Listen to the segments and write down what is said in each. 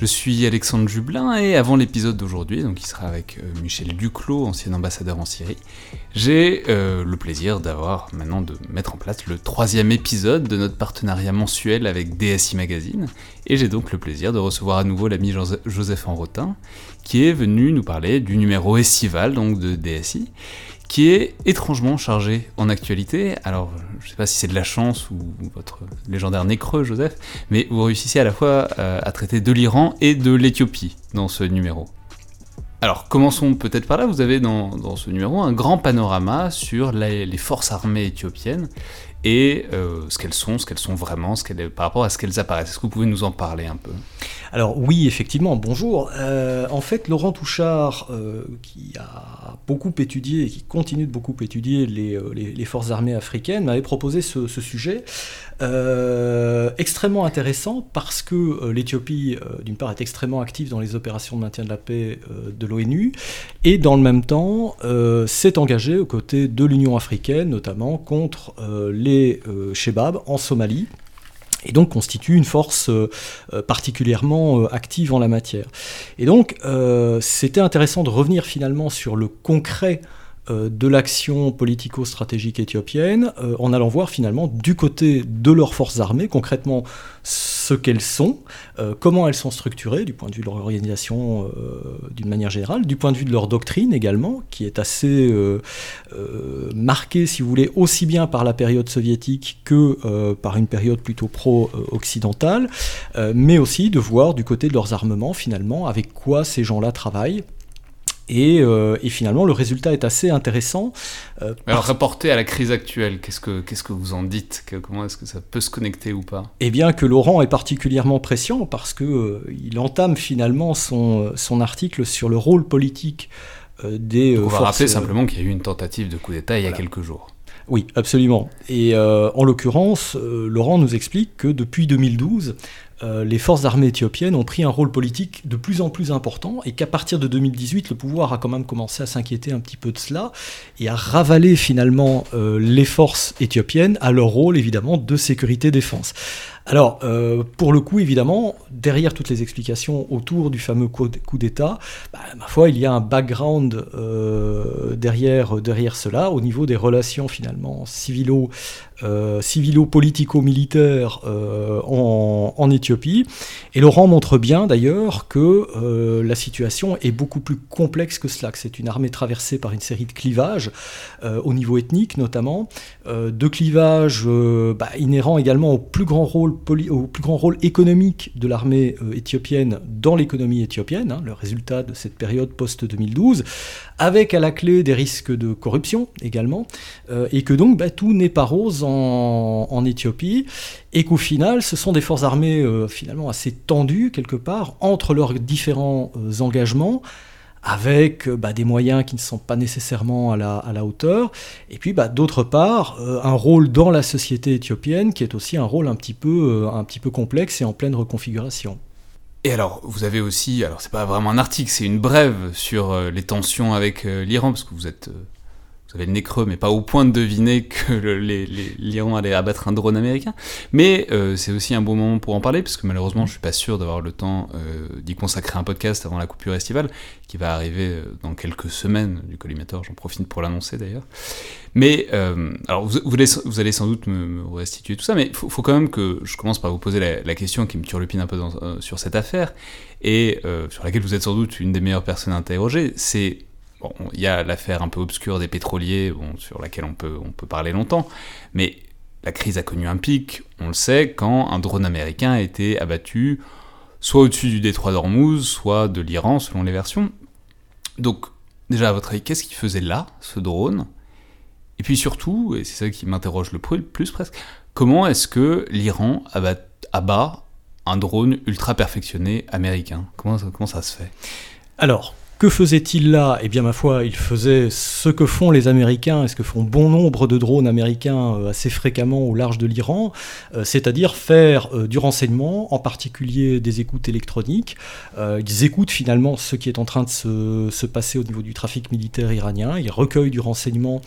Je suis Alexandre Jublin et avant l'épisode d'aujourd'hui, donc qui sera avec euh, Michel Duclos, ancien ambassadeur en Syrie, j'ai euh, le plaisir d'avoir maintenant de mettre en place le troisième épisode de notre partenariat mensuel avec DSI Magazine. Et j'ai donc le plaisir de recevoir à nouveau l'ami Joseph Enrotin qui est venu nous parler du numéro estival donc de DSI qui est étrangement chargé en actualité. Alors, je ne sais pas si c'est de la chance ou votre légendaire nez creux, Joseph, mais vous réussissez à la fois euh, à traiter de l'Iran et de l'Éthiopie dans ce numéro. Alors, commençons peut-être par là. Vous avez dans, ce numéro un grand panorama sur les forces armées éthiopiennes et euh, ce qu'elles sont, ce qu'elles sont vraiment, ce par rapport à ce qu'elles apparaissent. Est-ce que vous pouvez nous en parler un peu? Alors oui, effectivement, bonjour. Euh, en fait, Laurent Touchard, euh, qui a beaucoup étudié et qui continue de beaucoup étudier les, forces armées africaines, m'avait proposé ce, sujet extrêmement intéressant parce que l'Éthiopie, d'une part, est extrêmement active dans les opérations de maintien de la paix de l'ONU et dans le même temps s'est engagée aux côtés de l'Union africaine, notamment contre les les euh, Shebab en Somalie et donc constitue une force euh, euh, particulièrement active en la matière. Et donc c'était intéressant de revenir finalement sur le concret de l'action politico-stratégique éthiopienne en allant voir finalement du côté de leurs forces armées, concrètement ce qu'elles sont, euh, comment elles sont structurées du point de vue de leur organisation euh, d'une manière générale, du point de vue de leur doctrine également, qui est assez euh, marquée, si vous voulez, aussi bien par la période soviétique que par une période plutôt pro-occidentale, mais aussi de voir du côté de leurs armements finalement avec quoi ces gens-là travaillent euh, et, finalement, le résultat est assez intéressant. Euh, Alors, rapporté à la crise actuelle, qu'est-ce que, qu'est-ce que vous en dites Comment est-ce que ça peut se connecter ou pas Eh bien, que Laurent est particulièrement précieux parce qu'il euh, il entame finalement son, son article sur le rôle politique des on va rappeler simplement qu'il y a eu une tentative de coup d'État il y a quelques jours. Oui, absolument. Et en l'occurrence, Laurent nous explique que depuis 2012, euh, les forces armées éthiopiennes ont pris un rôle politique de plus en plus important et qu'à partir de 2018, le pouvoir a quand même commencé à s'inquiéter un petit peu de cela et à ravaler finalement euh, les forces éthiopiennes à leur rôle évidemment de sécurité-défense. Alors, euh, pour le coup, évidemment, derrière toutes les explications autour du fameux coup d'État, bah, ma foi, il y a un background derrière, derrière cela, au niveau des relations finalement civilo, civilo-politico-militaires en, en Éthiopie. Et Laurent montre bien d'ailleurs que euh, la situation est beaucoup plus complexe que cela, que c'est une armée traversée par une série de clivages, euh, au niveau ethnique notamment, euh, de clivages bah, inhérents également au plus grand rôle, au plus grand rôle économique de l'armée éthiopienne dans l'économie éthiopienne, hein, le résultat de cette période post-2012, avec à la clé des risques de corruption également, et que donc bah, tout n'est pas rose en, en Éthiopie, et qu'au final, ce sont des forces armées euh, finalement assez tendues quelque part entre leurs différents euh, engagements, avec euh, bah, des moyens qui ne sont pas nécessairement à la, hauteur, et puis bah, d'autre part, un rôle dans la société éthiopienne qui est aussi un rôle un petit peu, un petit peu complexe et en pleine reconfiguration. Et alors, vous avez aussi, alors c'est pas vraiment un article, c'est une brève sur les tensions avec l'Iran, parce que vous êtes vous avez le nez creux, mais pas au point de deviner que l'Iran allait abattre un drone américain. Mais euh, c'est aussi un bon moment pour en parler, parce que malheureusement, je suis pas sûr d'avoir le temps euh, d'y consacrer un podcast avant la coupure estivale, qui va arriver euh, dans quelques semaines du collimateur. J'en profite pour l'annoncer d'ailleurs. Mais alors, vous, vous, allez, sans doute me, restituer tout ça, mais il faut, quand même que je commence par vous poser la, question qui me turlupine un peu sur cette affaire et sur laquelle vous êtes sans doute une des meilleures personnes à interroger. C'est Il y a l'affaire un peu obscure des pétroliers, sur laquelle on peut, on peut parler longtemps, mais la crise a connu un pic, on le sait, quand un drone américain a été abattu soit au-dessus du détroit d'Ormuz, soit de l'Iran, selon les versions. Donc, déjà, à votre avis, qu'est-ce qu'il faisait là, ce drone? Et puis surtout, et c'est ça qui m'interroge le plus presque, comment est-ce que l'Iran abat, abat un drone ultra perfectionné américain? Comment, comment ça se fait? Alors, Que faisait-il là? Eh bien, ma foi, il faisait ce que font les Américains et ce que font bon nombre de drones américains euh, assez fréquemment au large de l'Iran, euh, c'est-à-dire faire euh, du renseignement, en particulier des écoutes électroniques. ils écoutent finalement ce qui est en train de se, passer au niveau du trafic militaire iranien. Ils recueillent du renseignement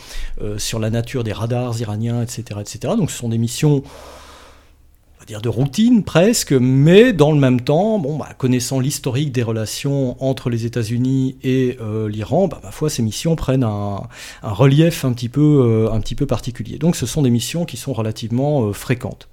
sur la nature des radars iraniens, etc., etc. Donc, ce sont des missions dire de routine presque, mais dans le même temps, bon, bah, connaissant l'historique des relations entre les États-Unis et euh, l'Iran, bah, ma foi, ces missions prennent un, relief un petit, peu, euh, un petit peu particulier. Donc ce sont des missions qui sont relativement euh, fréquentes.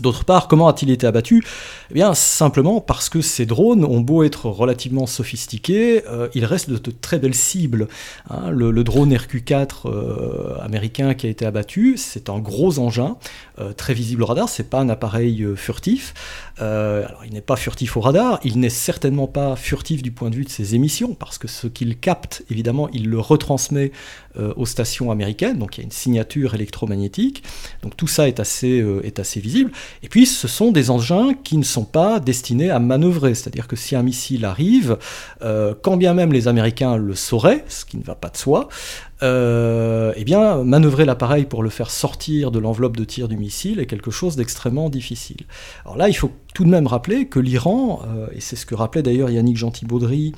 D'autre part, comment a-t-il été abattu? Eh bien, simplement parce que ces drones ont beau être relativement sophistiqués, euh, ils restent de, très belles cibles. Hein. le, drone RQ-4 euh, américain qui a été abattu, c'est un gros engin, euh, très visible au radar, c'est pas un appareil furtif. il n'est pas furtif au radar, il n'est certainement pas furtif du point de vue de ses émissions, parce que ce qu'il capte, évidemment, il le retransmet aux stations américaines, donc il y a une signature électromagnétique. Donc tout ça est assez, est assez visible. Et puis, ce sont des engins qui ne sont pas destinés à manœuvrer. C'est-à-dire que si un missile arrive, euh, quand bien même les Américains le sauraient, ce qui ne va pas de soi, euh, eh bien, manœuvrer l'appareil pour le faire sortir de l'enveloppe de tir du missile est quelque chose d'extrêmement difficile. Alors là, il faut tout de même rappeler que l'Iran, euh, et c'est ce que rappelait d'ailleurs Yannick Gentil-Baudry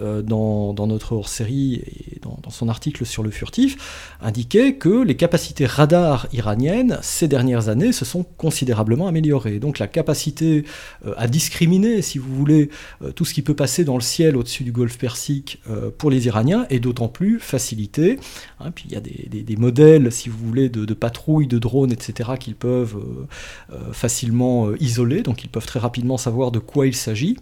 euh, dans, notre hors-série et dans, son article sur le furtif, indiquait que les capacités radar iraniennes, ces dernières années, se sont considérablement améliorées. Donc la capacité à discriminer, si vous voulez, tout ce qui peut passer dans le ciel au-dessus du golfe Persique pour les Iraniens est d'autant plus facilitée Hein, puis il y a des, modèles, si vous voulez, de, patrouilles, de drones, etc., qu'ils peuvent euh, euh, facilement euh, isoler, donc ils peuvent très rapidement savoir de quoi il s'agit.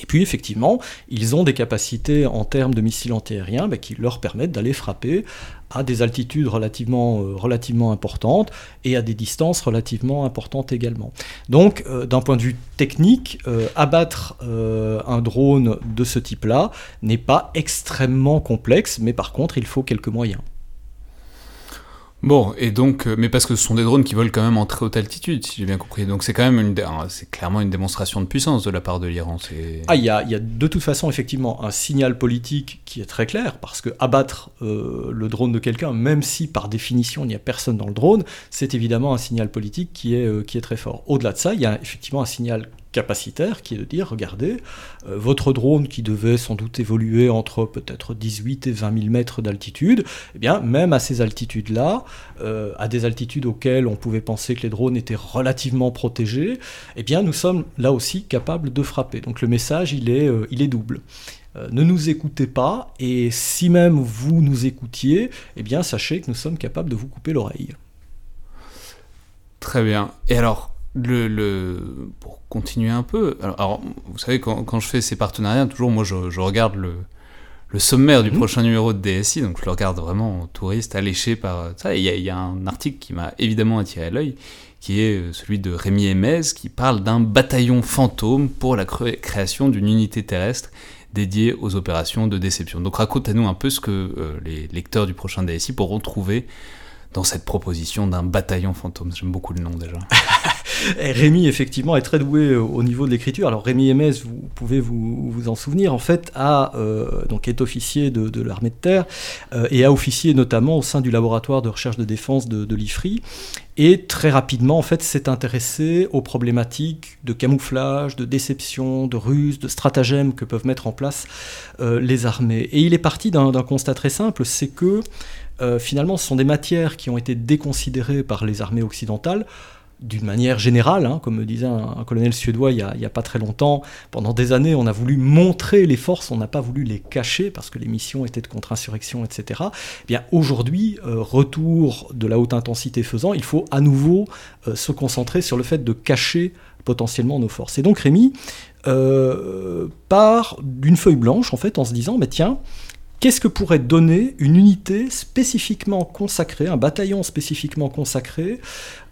Et puis effectivement, ils ont des capacités en termes de missiles antiaériens bah, qui leur permettent d'aller frapper à des altitudes relativement, euh, relativement importantes et à des distances relativement importantes également. Donc euh, d'un point de vue technique, euh, abattre un drone de ce type-là n'est pas extrêmement complexe, mais par contre il faut quelques moyens. Bon, et donc, euh, mais parce que ce sont des drones qui volent quand même en très haute altitude, si j'ai bien compris. Donc c'est quand même une, c'est clairement une démonstration de puissance de la part de l'Iran. Ah, il y a, y a, de toute façon effectivement un signal politique qui est très clair, parce que abattre euh, le drone de quelqu'un, même si par définition il n'y a personne dans le drone, c'est évidemment un signal politique qui est, euh, qui est très fort. Au-delà de ça, il y a effectivement un signal capacitaire qui est de dire, regardez, euh, votre drone qui devait sans doute évoluer entre peut-être 18 et 20 000 mètres d'altitude, eh bien même à ces altitudes-là, euh, à des altitudes auxquelles on pouvait penser que les drones étaient relativement protégés, eh bien nous sommes là aussi capables de frapper. Donc le message, il est, euh, il est double ne nous écoutez pas, et si même vous nous écoutiez, eh bien sachez que nous sommes capables de vous couper l'oreille. Très bien. Et alors, le, pour continuer un peu, alors, vous savez, quand, je fais ces partenariats, toujours moi je, regarde le, le, sommaire du mhm. prochain numéro de DSI, donc je le regarde vraiment en touriste, alléché par ça. Il y, a un article qui m'a évidemment attiré l'œil, qui est euh, celui de Rémi Emez, qui parle d'un bataillon fantôme pour la création d'une unité terrestre dédiée aux opérations de déception. Donc raconte-nous un peu ce que euh, les lecteurs du prochain DSI pourront trouver dans cette proposition d'un bataillon fantôme. J'aime beaucoup le nom déjà. Rémi, effectivement, est très doué euh, au niveau de l'écriture. Alors, Rémi Ms, vous pouvez vous, en souvenir, en fait, a, euh, donc est officier de, l'armée de terre euh, et a officié notamment au sein du laboratoire de recherche de défense de, l'IFRI. Et très rapidement, en fait, s'est intéressé aux problématiques de camouflage, de déception, de ruse, de stratagèmes que peuvent mettre en place les armées. Et il est parti d'un constat très simple, c'est que finalement, ce sont des matières qui ont été déconsidérées par les armées occidentales d'une manière générale, hein, comme me disait un, colonel suédois il n'y a, pas très longtemps, pendant des années on a voulu montrer les forces, on n'a pas voulu les cacher parce que les missions étaient de contre-insurrection, etc. Eh bien aujourd'hui, euh, retour de la haute intensité faisant, il faut à nouveau euh, se concentrer sur le fait de cacher potentiellement nos forces. Et donc Rémi euh, part d'une feuille blanche en fait en se disant, mais tiens, Qu'est-ce que pourrait donner une unité spécifiquement consacrée, un bataillon spécifiquement consacré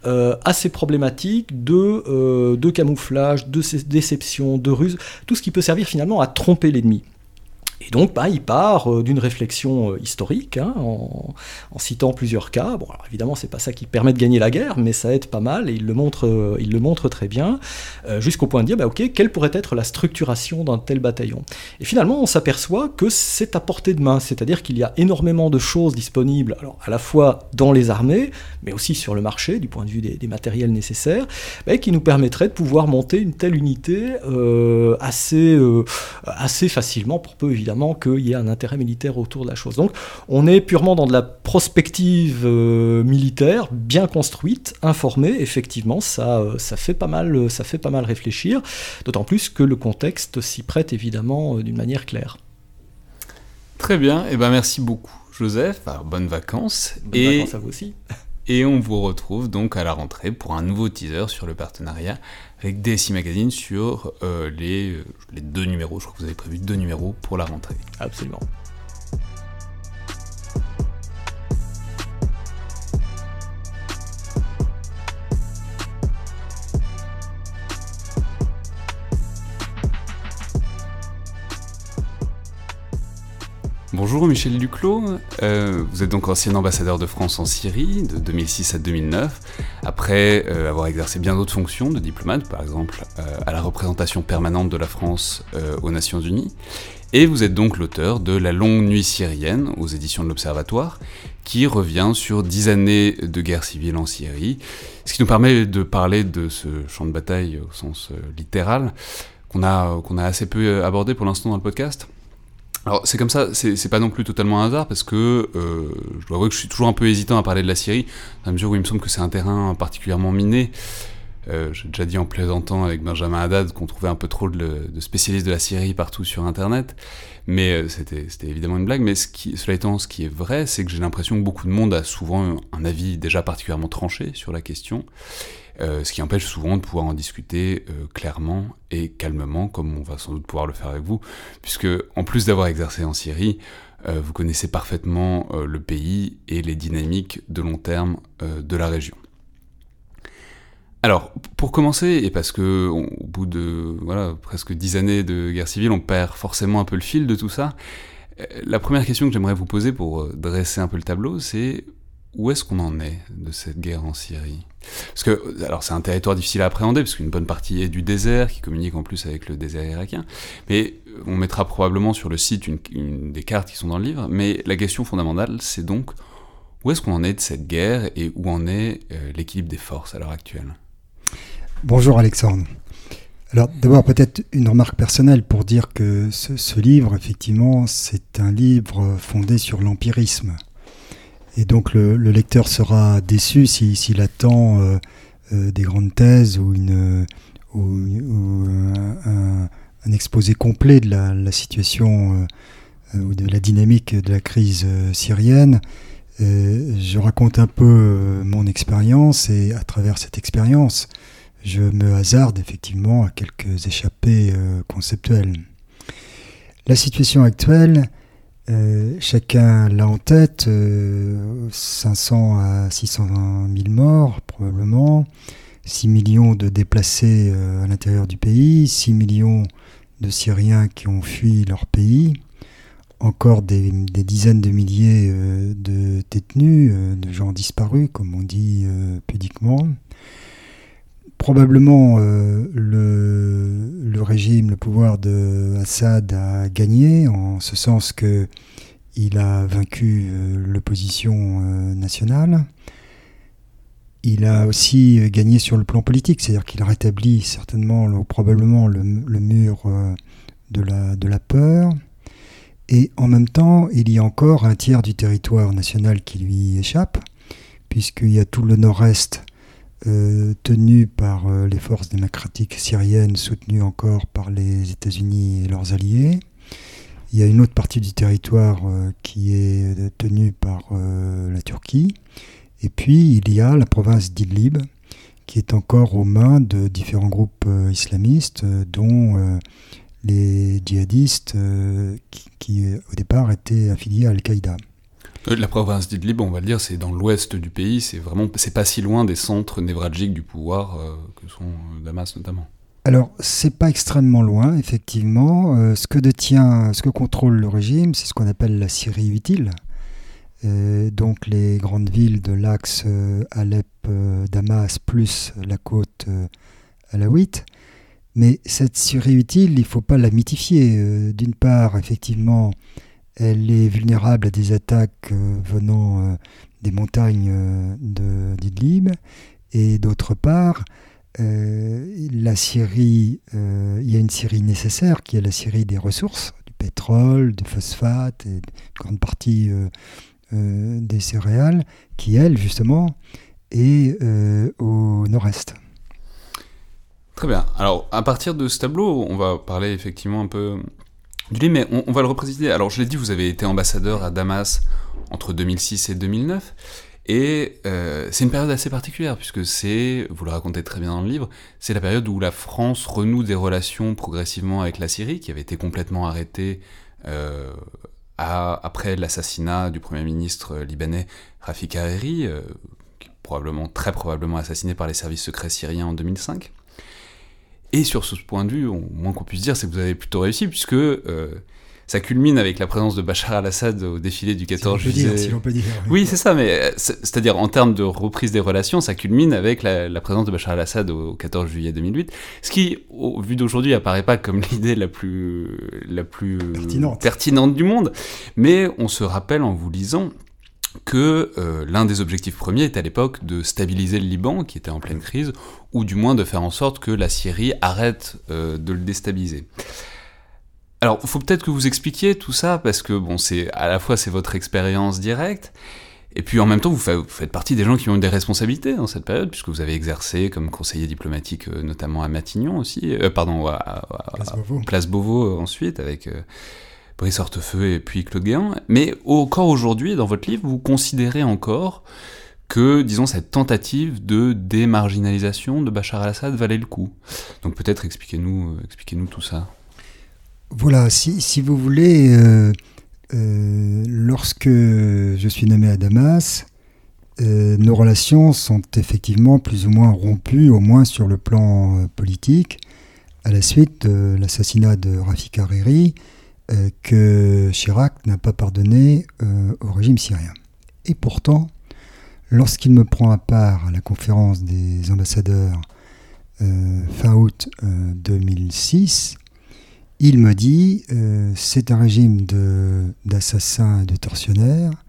euh, à ces problématiques de, euh, de camouflage, de déception, de ruse, tout ce qui peut servir finalement à tromper l'ennemi? Et donc, bah, il part euh, d'une réflexion euh, historique, hein, en, citant plusieurs cas. Bon, alors évidemment, c'est pas ça qui permet de gagner la guerre, mais ça aide pas mal, et il le montre, euh, il le montre très bien, jusqu'au point de dire, bah, ok, quelle pourrait être la structuration d'un tel bataillon? Et finalement, on s'aperçoit que c'est à portée de main, c'est-à-dire qu'il y a énormément de choses disponibles, alors à la fois dans les armées, mais aussi sur le marché, du point de vue des, matériels nécessaires, qui nous permettraient de pouvoir monter une telle unité assez, assez facilement, pour peu évidemment qu'il y ait un intérêt militaire autour de la chose. Donc on est purement dans de la prospective euh, militaire, bien construite, informée, effectivement, ça, euh, ça, fait pas mal, ça fait pas mal réfléchir, d'autant plus que le contexte s'y prête évidemment euh, d'une manière claire. Très bien, et eh ben merci beaucoup Joseph, bonnes vacances. Bonnes et... vacances à vous aussi. Et on vous retrouve donc à la rentrée pour un nouveau teaser sur le partenariat avec DSI Magazine sur euh, les, euh, les deux numéros. Je crois que vous avez prévu deux numéros pour la rentrée. Absolument. Bonjour Michel Duclos, euh, vous êtes donc ancien ambassadeur de France en Syrie de 2006 à 2009, après euh, avoir exercé bien d'autres fonctions de diplomate, par exemple euh, à la représentation permanente de la France aux Nations Unies, et vous êtes donc l'auteur de La longue nuit syrienne aux éditions de l'Observatoire, qui revient sur dix années de guerre civile en Syrie, ce qui nous permet de parler de ce champ de bataille au sens littéral, qu'on a, qu'on a assez peu abordé pour l'instant dans le podcast. Alors c'est comme ça, c'est pas non plus totalement un hasard parce que euh, je dois avouer que je suis toujours un peu hésitant à parler de la Syrie, la mesure où il me semble que c'est un terrain particulièrement miné. Euh, J'ai déjà dit en plaisantant avec Benjamin Haddad qu'on trouvait un peu trop de, spécialistes de la Syrie partout sur Internet, mais euh, c'était évidemment une blague. Mais cela étant, ce qui est vrai, c'est que j'ai l'impression que beaucoup de monde a souvent un avis déjà particulièrement tranché sur la question. Euh, ce qui empêche souvent de pouvoir en discuter euh, clairement et calmement, comme on va sans doute pouvoir le faire avec vous, puisque en plus d'avoir exercé en Syrie, euh, vous connaissez parfaitement le pays et les dynamiques de long terme de la région. Alors, pour commencer, et parce que au bout de voilà, presque dix années de guerre civile, on perd forcément un peu le fil de tout ça, la première question que j'aimerais vous poser pour dresser un peu le tableau, c'est où est-ce qu'on en est de cette guerre en Syrie? Parce que, alors c'est un territoire difficile à appréhender, parce qu'une bonne partie est du désert, qui communique en plus avec le désert irakien, mais on mettra probablement sur le site une, des cartes qui sont dans le livre, mais la question fondamentale, c'est donc où est-ce qu'on en est de cette guerre et où en est euh, l'équilibre des forces à l'heure actuelle? Bonjour Alexandre. Alors d'abord peut-être une remarque personnelle pour dire que ce livre, effectivement, c'est un livre fondé sur l'empirisme. Et donc le, lecteur sera déçu s'il attend euh, euh, des grandes thèses ou, une, un, exposé complet de la, situation euh, ou de la dynamique de la crise syrienne. je raconte un peu mon expérience et à travers cette expérience, je me hasarde effectivement à quelques échappées conceptuelles. La situation actuelle, euh, chacun l'a en tête, 500 euh, à 600 000 morts probablement, 6 millions de déplacés euh, à l'intérieur du pays, 6 millions de Syriens qui ont fui leur pays, encore des, dizaines de milliers de détenus, de gens disparus, comme on dit pudiquement probablement euh, le, régime, le pouvoir de Assad a gagné, en ce sens que il a vaincu euh, l'opposition euh, nationale. Il a aussi gagné sur le plan politique, c'est-à-dire qu'il a rétabli certainement, probablement, le, mur de, la, de la peur. Et en même temps, il y a encore un tiers du territoire national qui lui échappe, puisqu'il y a tout le nord-est euh, tenu par euh, les forces démocratiques syriennes, soutenues encore par les États-Unis et leurs alliés. Il y a une autre partie du territoire euh, qui est tenue par la Turquie. Et puis il y a la province d'Idlib, qui est encore aux mains de différents groupes islamistes, dont les djihadistes qui, au départ étaient affiliés à Al-Qaïda. Euh, la province d'Idlib, on va le dire, c'est dans l'ouest du pays, c'est vraiment, c'est pas si loin des centres névralgiques du pouvoir euh, que sont euh, Damas notamment. Alors, c'est pas extrêmement loin, effectivement. Ce que détient, ce que contrôle le régime, c'est ce qu'on appelle la Syrie utile. Donc les grandes villes de l'axe euh, Alep-Damas plus la côte alawite. Mais cette Syrie utile, il ne faut pas la mythifier. D'une part, effectivement, elle est vulnérable à des attaques venant des montagnes d'Idlib. Et d'autre part, euh, la Syrie, euh, il y a une Syrie nécessaire qui est la Syrie des ressources, du pétrole, du phosphate et une grande partie euh, des céréales, qui elle justement est au nord-est. Très bien. Alors à partir de ce tableau, on va parler effectivement un peu livre, mais on, on va le représenter. Alors je l'ai dit, vous avez été ambassadeur à Damas entre 2006 et 2009. Et euh, c'est une période assez particulière, puisque c'est, vous le racontez très bien dans le livre, c'est la période où la France renoue des relations progressivement avec la Syrie, qui avait été complètement arrêtée euh, après l'assassinat du Premier ministre libanais Rafik Hariri, euh, probablement, très probablement assassiné par les services secrets syriens en 2005. Et sur ce point de vue, au moins qu'on puisse dire, c'est que vous avez plutôt réussi, puisque ça culmine avec la présence de Bachar al-Assad au défilé du 14 juillet. si peut dire. Oui, c'est ça, mais euh, c'est-à-dire en termes de reprise des relations, ça culmine avec la, présence de Bachar al-Assad au 14 juillet 2008, ce qui, au vu d'aujourd'hui, apparaît pas comme l'idée la plus, la plus pertinente. du monde, mais on se rappelle en vous lisant que euh, l'un des objectifs premiers était à l'époque de stabiliser le Liban, qui était en pleine crise, ou du moins de faire en sorte que la Syrie arrête euh, de le déstabiliser. Alors, il faut peut-être que vous expliquiez tout ça, parce que, bon, c'est à la fois c'est votre expérience directe, et puis en même temps, vous, faites partie des gens qui ont eu des responsabilités dans cette période, puisque vous avez exercé comme conseiller diplomatique, euh, notamment à Matignon aussi, pardon, à, Place, Beauvau. Euh, ensuite, avec Brice Hortefeux et puis Claude Guéant. Mais encore aujourd'hui, dans votre livre, vous considérez encore que, disons, cette tentative de démarginalisation de Bachar al-Assad valait le coup. Donc peut-être expliquez-nous expliquez -nous tout ça. Voilà, si, vous voulez, euh, euh, lorsque je suis nommé à Damas, euh, nos relations sont effectivement plus ou moins rompues, au moins sur le plan politique, à la suite de l'assassinat de Rafik Hariri, que Chirac n'a pas pardonné au régime syrien. Et pourtant, lorsqu'il me prend à part à la conférence des ambassadeurs fin août 2006, il me dit euh, c'est un régime d'assassins et de tortionnaires,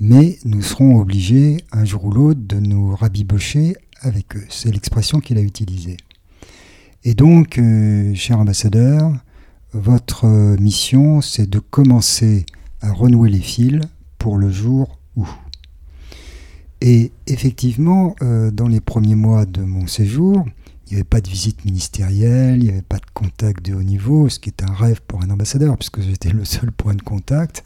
mais nous serons obligés un jour ou l'autre de nous rabibocher avec eux. C'est l'expression qu'il a utilisée. Et donc, euh, cher ambassadeur, votre mission, c'est de commencer à renouer les fils pour le jour où. Et effectivement, euh, dans les premiers mois de mon séjour, il n'y avait pas de visite ministérielle, il n'y avait pas de contact de haut niveau, ce qui est un rêve pour un ambassadeur, puisque j'étais le seul point de contact.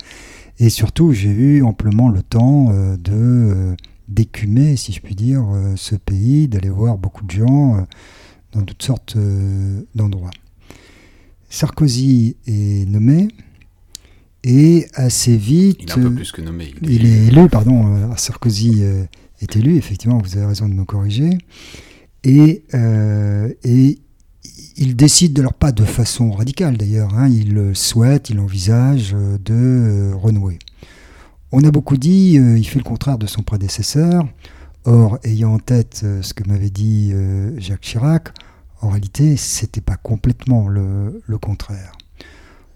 Et surtout, j'ai eu amplement le temps euh, de euh, d'écumer, si je puis dire, euh, ce pays, d'aller voir beaucoup de gens dans toutes sortes d'endroits. Sarkozy est nommé, et assez vite... Il est un peu plus que nommé. Il, est élu, pardon, Sarkozy est élu, effectivement, vous avez raison de me corriger. Euh, et, il décide de leur pas de façon radicale d'ailleurs, hein, il souhaite, il envisage euh, de euh, renouer. On a beaucoup dit, il fait le contraire de son prédécesseur. Or, ayant en tête ce que m'avait dit Jacques Chirac, en réalité, c'était pas complètement le, le, contraire.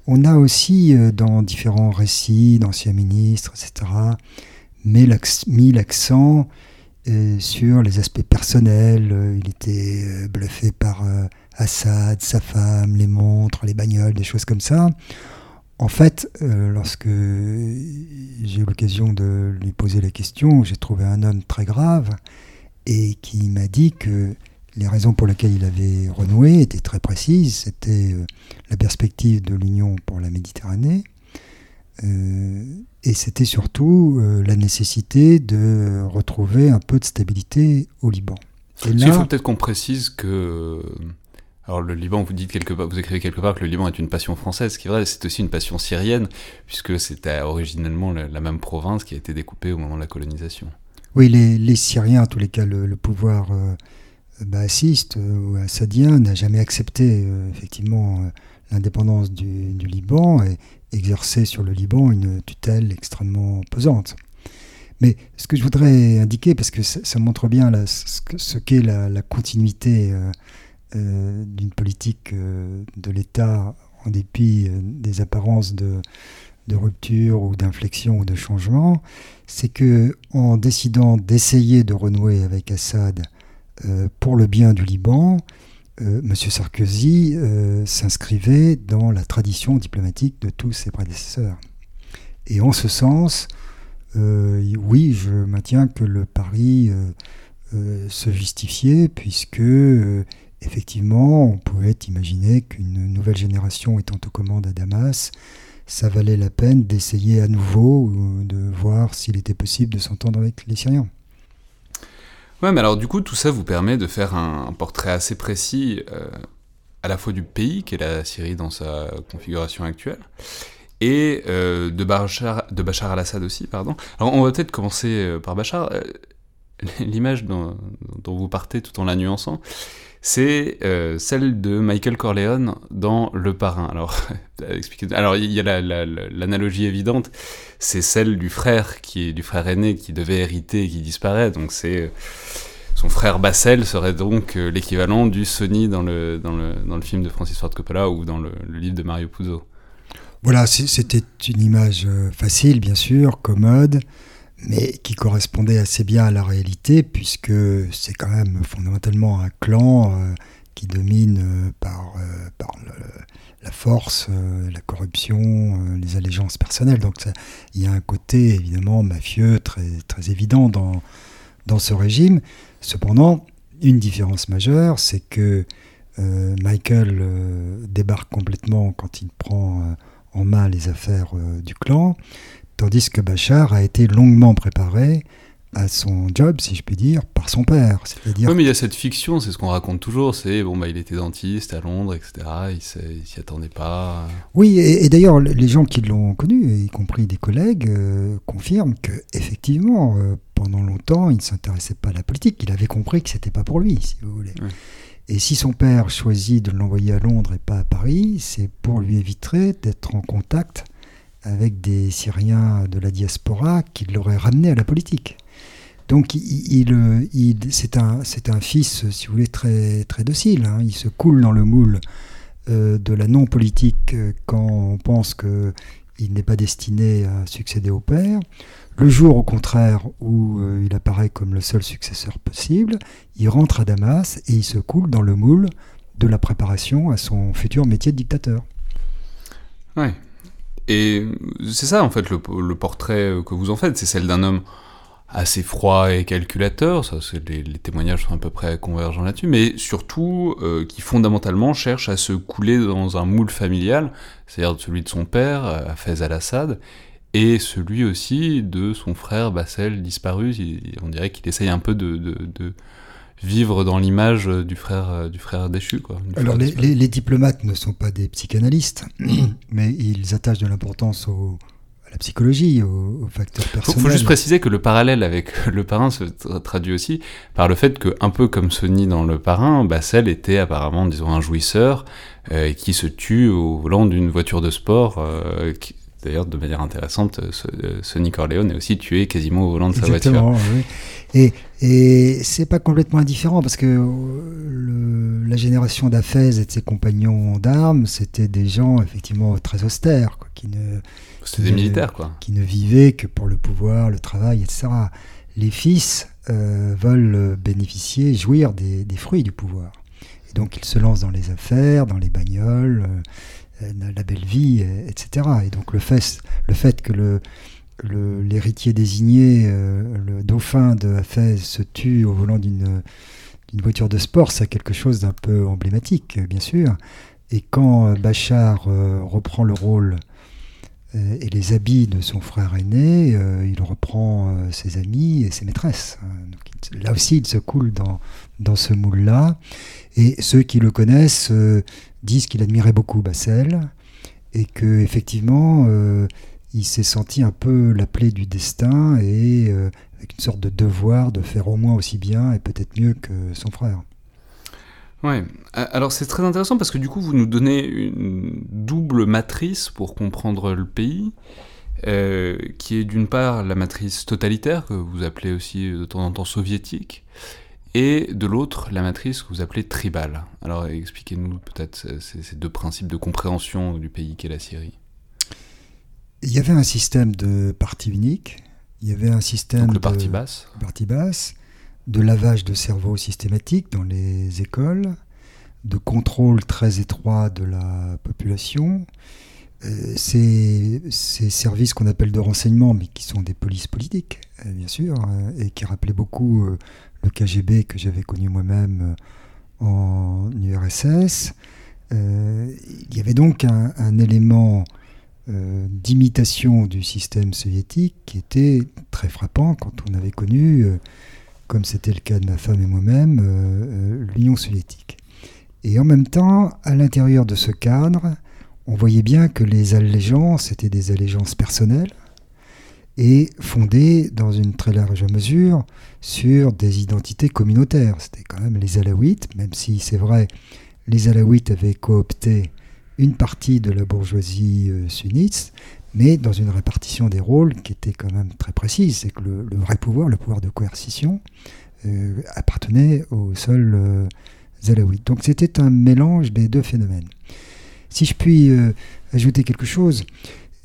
On a aussi, dans différents récits d'anciens ministres, etc., mis l'accent sur les aspects personnels. Euh, il était euh, bluffé par euh, Assad, sa femme, les montres, les bagnoles, des choses comme ça. En fait, lorsque j'ai eu l'occasion de lui poser la question, j'ai trouvé un homme très grave et qui m'a dit que les raisons pour lesquelles il avait renoué étaient très précises. C'était la perspective de l'Union pour la Méditerranée, euh, et c'était surtout euh, la nécessité de retrouver un peu de stabilité au Liban. Il faut peut-être qu'on précise que alors le Liban, vous dites quelque part, vous écrivez quelque part que le Liban est une passion française, ce qui est vrai, c'est aussi une passion syrienne, puisque c'était originellement la, même province qui a été découpée au moment de la colonisation. Oui, les, Syriens, en tous les cas, le, pouvoir bassiste ou assadien n'a jamais accepté effectivement l'indépendance du, Liban et exercé sur le Liban une tutelle extrêmement pesante. Mais ce que je voudrais indiquer, parce que ça, montre bien ce qu'est la, continuité d'une politique de l'État en dépit des apparences de, de rupture ou d'inflexion ou de changement, c'est que en décidant d'essayer de renouer avec Assad euh, pour le bien du Liban, euh, M. Sarkozy euh, s'inscrivait dans la tradition diplomatique de tous ses prédécesseurs. Et en ce sens, oui, je maintiens que le pari se justifiait, puisque effectivement, on pouvait imaginer qu'une nouvelle génération étant aux commandes à Damas, ça valait la peine d'essayer à nouveau de voir s'il était possible de s'entendre avec les Syriens. Ouais, mais alors du coup, tout ça vous permet de faire un, portrait assez précis euh, à la fois du pays, qu'est la Syrie dans sa configuration actuelle, et euh, de Bachar, al-Assad aussi, pardon. Alors on va peut-être commencer euh, par Bachar. L'image dont, dont, vous partez tout en la nuançant, c'est euh, celle de Michael Corleone dans Le Parrain. Alors, alors il y a l'analogie évidente, c'est celle du frère qui du frère aîné qui devait hériter et qui disparaît. Donc c'est son frère Bassel serait donc euh, l'équivalent du Sony dans le, dans, le, dans le film de Francis Ford Coppola ou dans le, livre de Mario Puzo. Voilà, c'était une image euh, facile, bien sûr, commode mais qui correspondait assez bien à la réalité, puisque c'est quand même fondamentalement un clan euh, qui domine euh, par, euh, par la force, la corruption, les allégeances personnelles. Donc il y a un côté évidemment mafieux très, très évident dans, dans ce régime. Cependant, une différence majeure, c'est que Michael débarque complètement quand il prend en main les affaires du clan tandis que Bachar a été longuement préparé à son job, si je puis dire, par son père. C'est-à-dire. Oui, mais il y a cette fiction, c'est ce qu'on raconte toujours. C'est bon, bah, il était dentiste à Londres, etc. Il s'y attendait pas. Oui, et, d'ailleurs, les gens qui l'ont connu, y compris des collègues, euh, confirment que effectivement, euh, pendant longtemps, il ne s'intéressait pas à la politique. Il avait compris que c'était pas pour lui, si vous voulez. Et si son père choisit de l'envoyer à Londres et pas à Paris, c'est pour lui éviter d'être en contact avec des Syriens de la diaspora qui l'auraient ramené à la politique. Donc il, c'est un, un, fils, si vous voulez, très, très docile. Hein. Il se coule dans le moule euh, de la non-politique euh, quand on pense qu'il n'est pas destiné à succéder au père. Le jour, au contraire, où euh, il apparaît comme le seul successeur possible, il rentre à Damas et il se coule dans le moule de la préparation à son futur métier de dictateur. Ouais, et c'est ça, en fait, le, portrait que vous en faites, c'est celle d'un homme assez froid et calculateur, ça, les, les, témoignages sont à peu près convergents là-dessus, mais surtout euh, qui fondamentalement cherche à se couler dans un moule familial, c'est-à-dire celui de son père, Hafez al-Assad, et celui aussi de son frère Bassel disparu. on dirait qu'il essaye un peu de vivre dans l'image du frère, euh, du frère déchu. Quoi, Alors les, diplomates ne sont pas des psychanalystes, mais ils attachent de l'importance à la psychologie, aux, facteurs personnels. Il faut juste préciser que le parallèle avec le parrain se traduit aussi par le fait que, un peu comme Sony dans le parrain, Bassel était apparemment, disons, un jouisseur euh, qui se tue au volant d'une voiture de sport. Euh, D'ailleurs, de manière intéressante, Sonny Corleone est aussi tué quasiment au volant de sa voiture. Oui. Et, et c'est pas complètement indifférent parce que le, la génération d'Afez et de ses compagnons d'armes, c'était des gens effectivement très austères, quoi, qui ne. C'était des militaires, quoi. Qui ne vivaient que pour le pouvoir, le travail, etc. Les fils euh, veulent bénéficier, jouir des, des, fruits du pouvoir. Et donc ils se lancent dans les affaires, dans les bagnoles. Euh, euh, la belle vie, etc. Et donc le fait, le fait que le, l'héritier désigné, euh, le dauphin de Hafez, se tue au volant d'une voiture de sport, c'est quelque chose d'un peu emblématique, bien sûr. Et quand Bachar euh, reprend le rôle et les habits de son frère aîné, il reprend ses amis et ses maîtresses. là aussi, il se coule dans, dans ce moule-là. Et ceux qui le connaissent disent qu'il admirait beaucoup Bassel et que effectivement euh, il s'est senti un peu l'appelé du destin et euh, avec une sorte de devoir de faire au moins aussi bien et peut-être mieux que son frère. Ouais, alors c'est très intéressant parce que du coup vous nous donnez une double matrice pour comprendre le pays, euh, qui est d'une part la matrice totalitaire, que vous appelez aussi de temps en temps soviétique, et de l'autre la matrice que vous appelez tribale. Alors expliquez-nous peut-être ces deux principes de compréhension du pays qu'est la Syrie. Il y avait un système de parti unique, il y avait un système Donc le de basse. de lavage de cerveau systématique dans les écoles, de contrôle très étroit de la population. Euh, ces, ces, services qu'on appelle de renseignement, mais qui sont des polices politiques, euh, bien sûr, euh, et qui rappelaient beaucoup le KGB que j'avais connu moi-même en URSS. Il y avait donc un, un élément d'imitation du système soviétique qui était très frappant quand on avait connu comme c'était le cas de ma femme et moi-même, euh, l'Union soviétique. Et en même temps, à l'intérieur de ce cadre, on voyait bien que les allégeances étaient des allégeances personnelles et fondées dans une très large mesure sur des identités communautaires. C'était quand même les Alaouites, même si c'est vrai, les Alaouites avaient coopté une partie de la bourgeoisie euh, sunnite, mais dans une répartition des rôles qui était quand même très précise. C'est que le, vrai pouvoir, le pouvoir de coercition, euh, appartenait aux seuls euh. Donc c'était un mélange des deux phénomènes. Si je puis euh, ajouter quelque chose,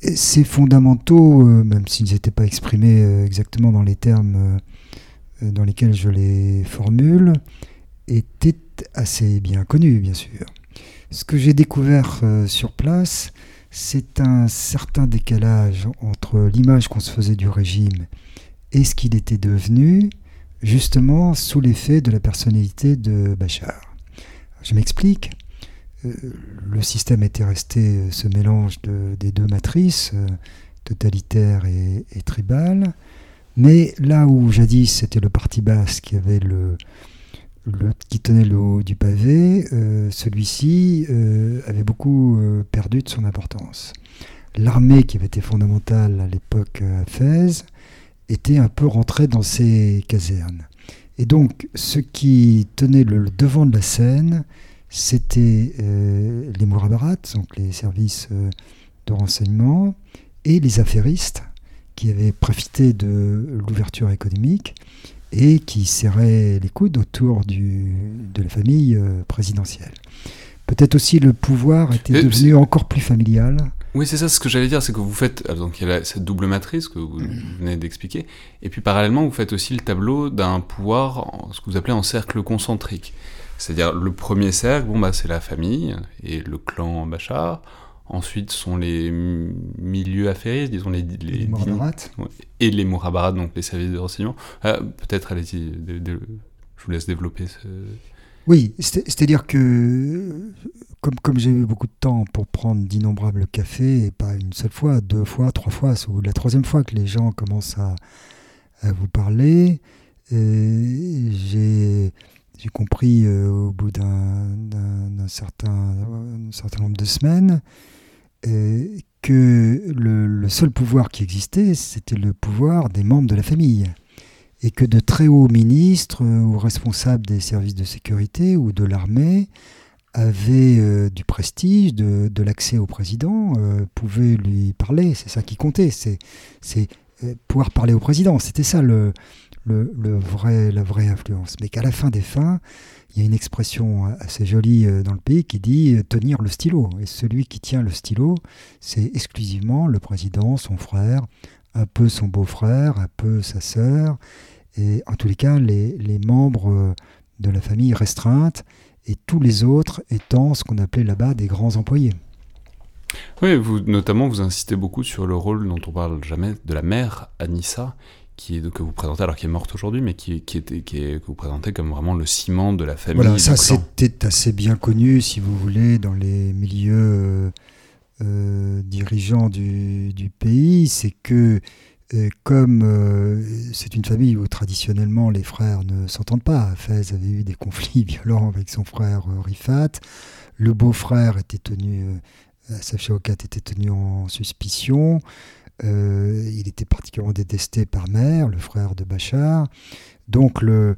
ces fondamentaux, même s'ils n'étaient pas exprimés exactement dans les termes dans lesquels je les formule, étaient assez bien connus, bien sûr. Ce que j'ai découvert sur place, c'est un certain décalage entre l'image qu'on se faisait du régime et ce qu'il était devenu, justement sous l'effet de la personnalité de Bachar. Je m'explique. Euh, le système était resté ce mélange de, des deux matrices, euh, totalitaire et, et tribal. Mais là où jadis c'était le parti basse qui avait le, le, qui tenait le haut du pavé, euh, celui-ci euh, avait beaucoup euh, perdu de son importance. L'armée, qui avait été fondamentale à l'époque à Fès, était un peu rentrée dans ses casernes. Et donc, ce qui tenait le, devant de la scène, c'était euh, les Mourabarats, donc les services de renseignement, et les affairistes, qui avaient profité de l'ouverture économique et qui serrait les coudes autour du, de la famille euh, présidentielle. Peut-être aussi le pouvoir était Et devenu encore plus familial. Oui, c'est ça ce que j'allais dire, c'est que vous faites, ah, donc il y a la- cette double matrice que vous venez d'expliquer, et puis parallèlement vous faites aussi le tableau d'un pouvoir, ce que vous appelez en cercle concentrique. C'est-à-dire le premier cercle, bon bah c'est la famille et le clan Bachar, ensuite sont les milieux affairistes, disons les, les, Les et les Mourabarats, donc les services de renseignement. Ah, Peut-être allez-y, je vous laisse développer ce... Oui, c'est- c'est-à-dire que comme, comme j'ai eu beaucoup de temps pour prendre d'innombrables cafés, et pas une seule fois, deux fois, trois fois, c'est la troisième fois que les gens commencent à, à vous parler, euh, j'ai j'ai compris euh, au bout d'un certain, certain nombre de semaines euh, que le, seul pouvoir qui existait, c'était le pouvoir des membres de la famille et que de très hauts ministres euh, ou responsables des services de sécurité ou de l'armée avaient euh, du prestige, de, l'accès au président, pouvaient lui parler. C'est ça qui comptait, c'est pouvoir parler au président. C'était ça le vrai, la vraie influence. Mais qu'à la fin des fins, il y a une expression assez jolie euh, dans le pays qui dit euh, tenir le stylo. Et celui qui tient le stylo, c'est exclusivement le président, son frère, un peu son beau-frère, un peu sa sœur, et en tous les cas les, membres euh, de la famille restreinte, et tous les autres étant ce qu'on appelait là-bas des grands employés. Oui, vous, notamment, vous insistez beaucoup sur le rôle dont on parle jamais de la mère Anissa, qui est, que vous présentez, alors qui est morte aujourd'hui, mais qui, qui était, qui est, que vous présentez comme vraiment le ciment de la famille. Voilà, ça c'était assez bien connu, si vous voulez, dans les milieux euh, euh, dirigeants du, du pays. C'est que, euh, comme euh, c'est une famille où traditionnellement les frères ne s'entendent pas, Fès avait eu des conflits violents avec son frère euh, Rifat, le beau-frère était tenu, euh, était tenu en suspicion. Euh, il était particulièrement détesté par Mère, le frère de Bachar. Donc le,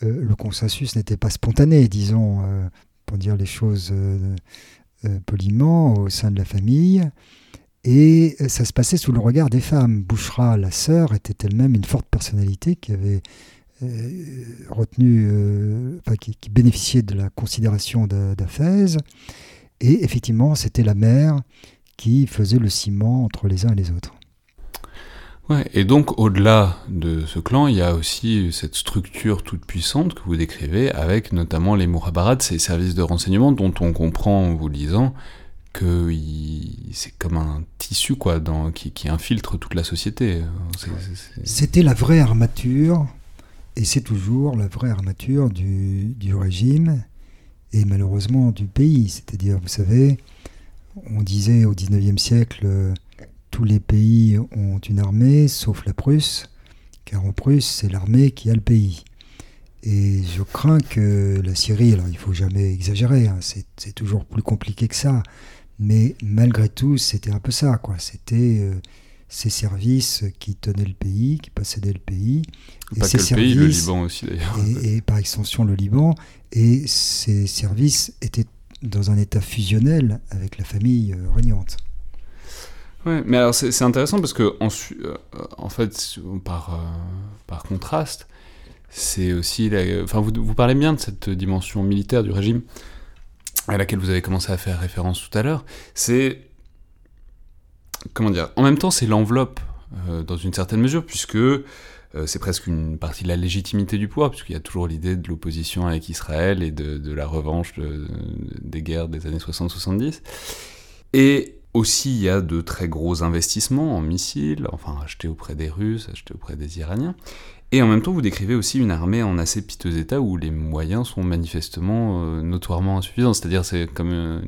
le consensus n'était pas spontané, disons, pour dire les choses poliment, au sein de la famille. Et ça se passait sous le regard des femmes. Bouchra, la sœur, était elle-même une forte personnalité qui avait retenu, qui, qui, bénéficiait de la considération d'Aphèse. Et effectivement, c'était la mère qui faisait le ciment entre les uns et les autres. Ouais, et donc au-delà de ce clan, il y a aussi cette structure toute puissante que vous décrivez, avec notamment les Mourabarats, ces services de renseignement dont on comprend en vous lisant que c'est comme un tissu quoi, dans, qui, infiltre toute la société. C'était la vraie armature, et c'est toujours la vraie armature du, du régime, et malheureusement du pays. C'est-à-dire, vous savez, on disait au XIXe siècle, tous les pays ont une armée, sauf la Prusse, car en Prusse, c'est l'armée qui a le pays. Et je crains que la Syrie, alors il faut jamais exagérer, hein, c'est toujours plus compliqué que ça, mais malgré tout, c'était un peu ça, quoi. C'était euh, ces services qui tenaient le pays, qui possédaient le pays. Pas que le pays, le Liban aussi d'ailleurs. Et, et, par extension le Liban. Et ces services étaient dans un état fusionnel avec la famille euh, régnante. Ouais, mais alors c'est intéressant parce que en, euh, fait, par, euh, par contraste, c'est aussi. enfin, vous, vous, parlez bien de cette dimension militaire du régime à laquelle vous avez commencé à faire référence tout à l'heure. C'est. Comment dire En même temps, c'est l'enveloppe, dans une certaine mesure, puisque c'est presque une partie de la légitimité du pouvoir, puisqu'il y a toujours l'idée de l'opposition avec Israël et de, la revanche des guerres des années 60-70. Et aussi, il y a de très gros investissements en missiles, enfin achetés auprès des Russes, achetés auprès des Iraniens. Et en même temps, vous décrivez aussi une armée en assez piteux état où les moyens sont manifestement, euh, notoirement insuffisants. C'est-à-dire, c'est comme une,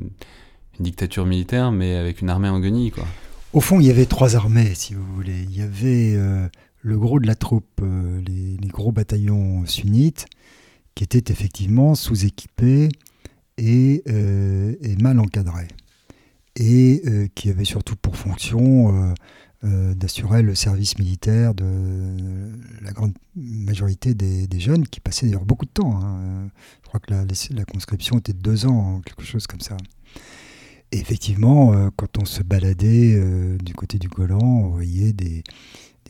dictature militaire, mais avec une armée en guenille, quoi. Au fond, il y avait trois armées, si vous voulez. Il y avait euh, le gros de la troupe, euh, les, gros bataillons sunnites, qui étaient effectivement sous-équipés et, euh, mal encadrés, et euh, qui avaient surtout pour fonction d'assurer le service militaire de la grande majorité des, jeunes, qui passaient d'ailleurs beaucoup de temps. Hein. Je crois que la, la, conscription était de deux ans, quelque chose comme ça. Et effectivement, quand on se baladait du côté du Golan, on voyait des,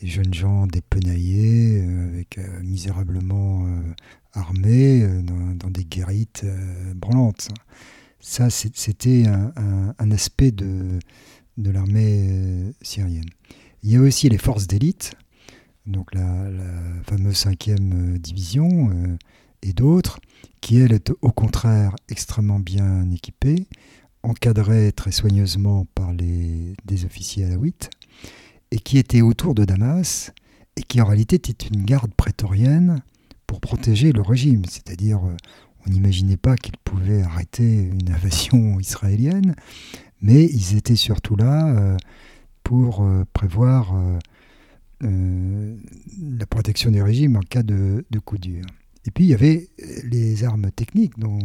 des jeunes gens dépenaillés, euh, avec euh, misérablement euh, armés, dans, des guérites branlantes. Ça, c'était un, aspect de, l'armée syrienne. Il y a aussi les forces d'élite, donc la, fameuse cinquième division et d'autres, qui, elles, étaient au contraire extrêmement bien équipées, encadrées très soigneusement par des officiers alaouites et qui était autour de Damas, et qui en réalité était une garde prétorienne pour protéger le régime. C'est-à-dire, euh, on n'imaginait pas qu'ils pouvaient arrêter une invasion israélienne, mais ils étaient surtout là euh, pour euh, prévoir la protection du régime en cas de, de coup dur. Et puis il y avait les armes techniques dont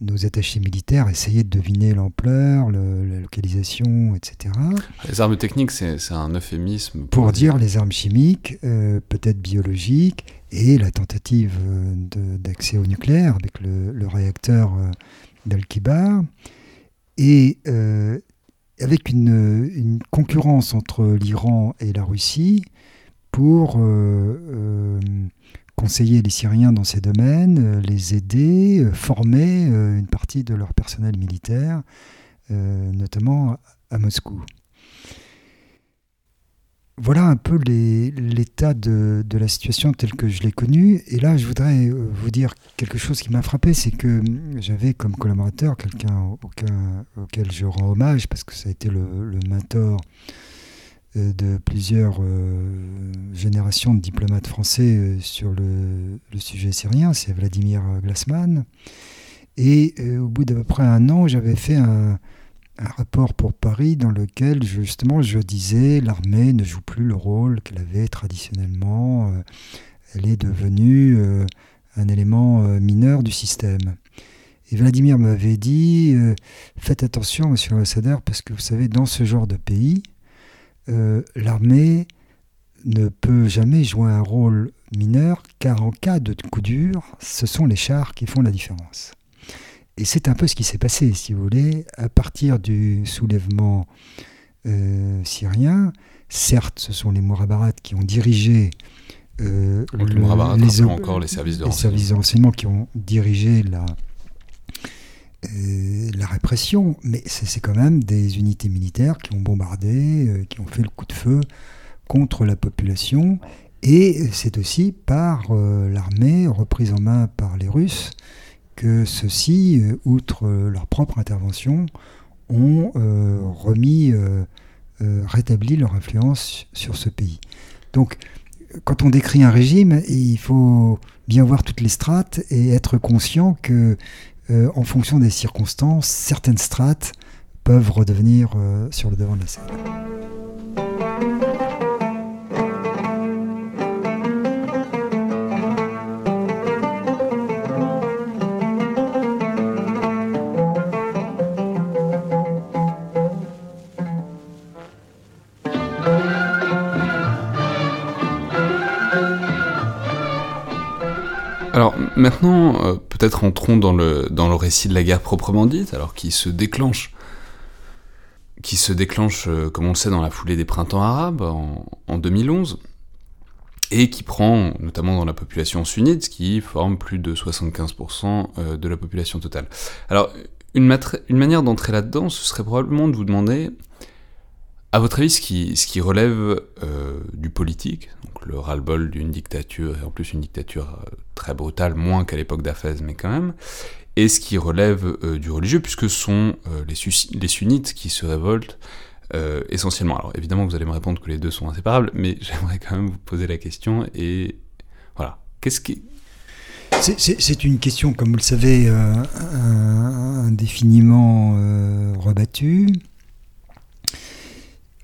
nos attachés militaires essayaient de deviner l'ampleur, la localisation, etc. Les armes techniques, c'est un euphémisme. Pour, dire, les armes chimiques, euh, peut-être biologiques, et la tentative euh, d'accès au nucléaire avec le, réacteur euh, d'Al-Kibar. Et avec une, une, concurrence entre l'Iran et la Russie pour conseiller les Syriens dans ces domaines, euh, les aider, euh, former euh, une partie de leur personnel militaire, notamment à Moscou. Voilà un peu l'état de, la situation telle que je l'ai connue. Et là, je voudrais vous dire quelque chose qui m'a frappé, c'est que j'avais comme collaborateur quelqu'un auquel je rends hommage, parce que ça a été le, mentor de plusieurs euh, générations de diplomates français euh, sur le, sujet syrien, c'est Vladimir Glassman. Et au bout d'à peu près un an, j'avais fait un, rapport pour Paris dans lequel justement je disais l'armée ne joue plus le rôle qu'elle avait traditionnellement, elle est devenue un élément mineur du système. Et Vladimir m'avait dit, faites attention, monsieur l'ambassadeur, parce que vous savez, dans ce genre de pays, euh, l'armée ne peut jamais jouer un rôle mineur, car en cas de coup dur, ce sont les chars qui font la différence. Et c'est un peu ce qui s'est passé, si vous voulez, à partir du soulèvement euh, syrien. Certes, ce sont les Mourabarat qui ont dirigé euh, les, encore les services de les services de renseignement qui ont dirigé la, euh, la répression, mais c'est quand même des unités militaires qui ont bombardé, euh, qui ont fait le coup de feu contre la population, et c'est aussi par euh, l'armée reprise en main par les Russes que ceux-ci, outre leur propre intervention, ont remis, rétabli leur influence sur ce pays. Donc, quand on décrit un régime, il faut bien voir toutes les strates et être conscient que euh, en fonction des circonstances, certaines strates peuvent redevenir euh, sur le devant de la scène. Alors maintenant, euh, peut-être entrons dans le, dans le récit de la guerre proprement dite, alors qui se déclenche, qui se déclenche, euh, comme on le sait, dans la foulée des printemps arabes en, 2011, et qui prend, notamment dans la population sunnite, qui forme plus de 75% euh, de la population totale. Alors, une, une manière d'entrer là-dedans, ce serait probablement de vous demander à votre avis, ce qui, relève euh, du politique, donc le ras-le-bol d'une dictature, et en plus une dictature euh, très brutale, moins qu'à l'époque d'Afez, mais quand même, et ce qui relève euh, du religieux, puisque ce sont les, les, sunnites qui se révoltent essentiellement. Alors évidemment, vous allez me répondre que les deux sont inséparables, mais j'aimerais quand même vous poser la question, et voilà, qu'est-ce qui... C'est une question, comme vous le savez, indéfiniment rebattue.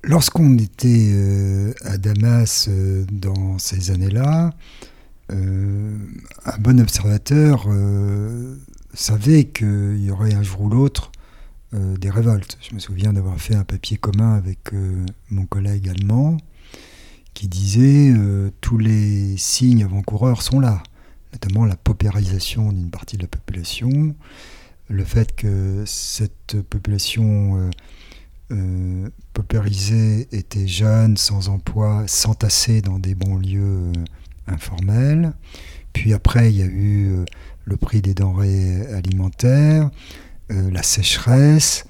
Lorsqu'on était euh, à Damas euh, dans ces années-là, euh, un bon observateur savait qu'il y aurait un jour ou l'autre des révoltes. Je me souviens d'avoir fait un papier commun avec mon collègue allemand qui disait tous les signes avant-coureurs sont là, notamment la paupérisation d'une partie de la population, le fait que cette population euh, paupérisés étaient jeunes, sans emploi, s'entassaient dans des banlieues euh, informels. Puis après, il y a eu euh, le prix des denrées alimentaires, euh, la sécheresse,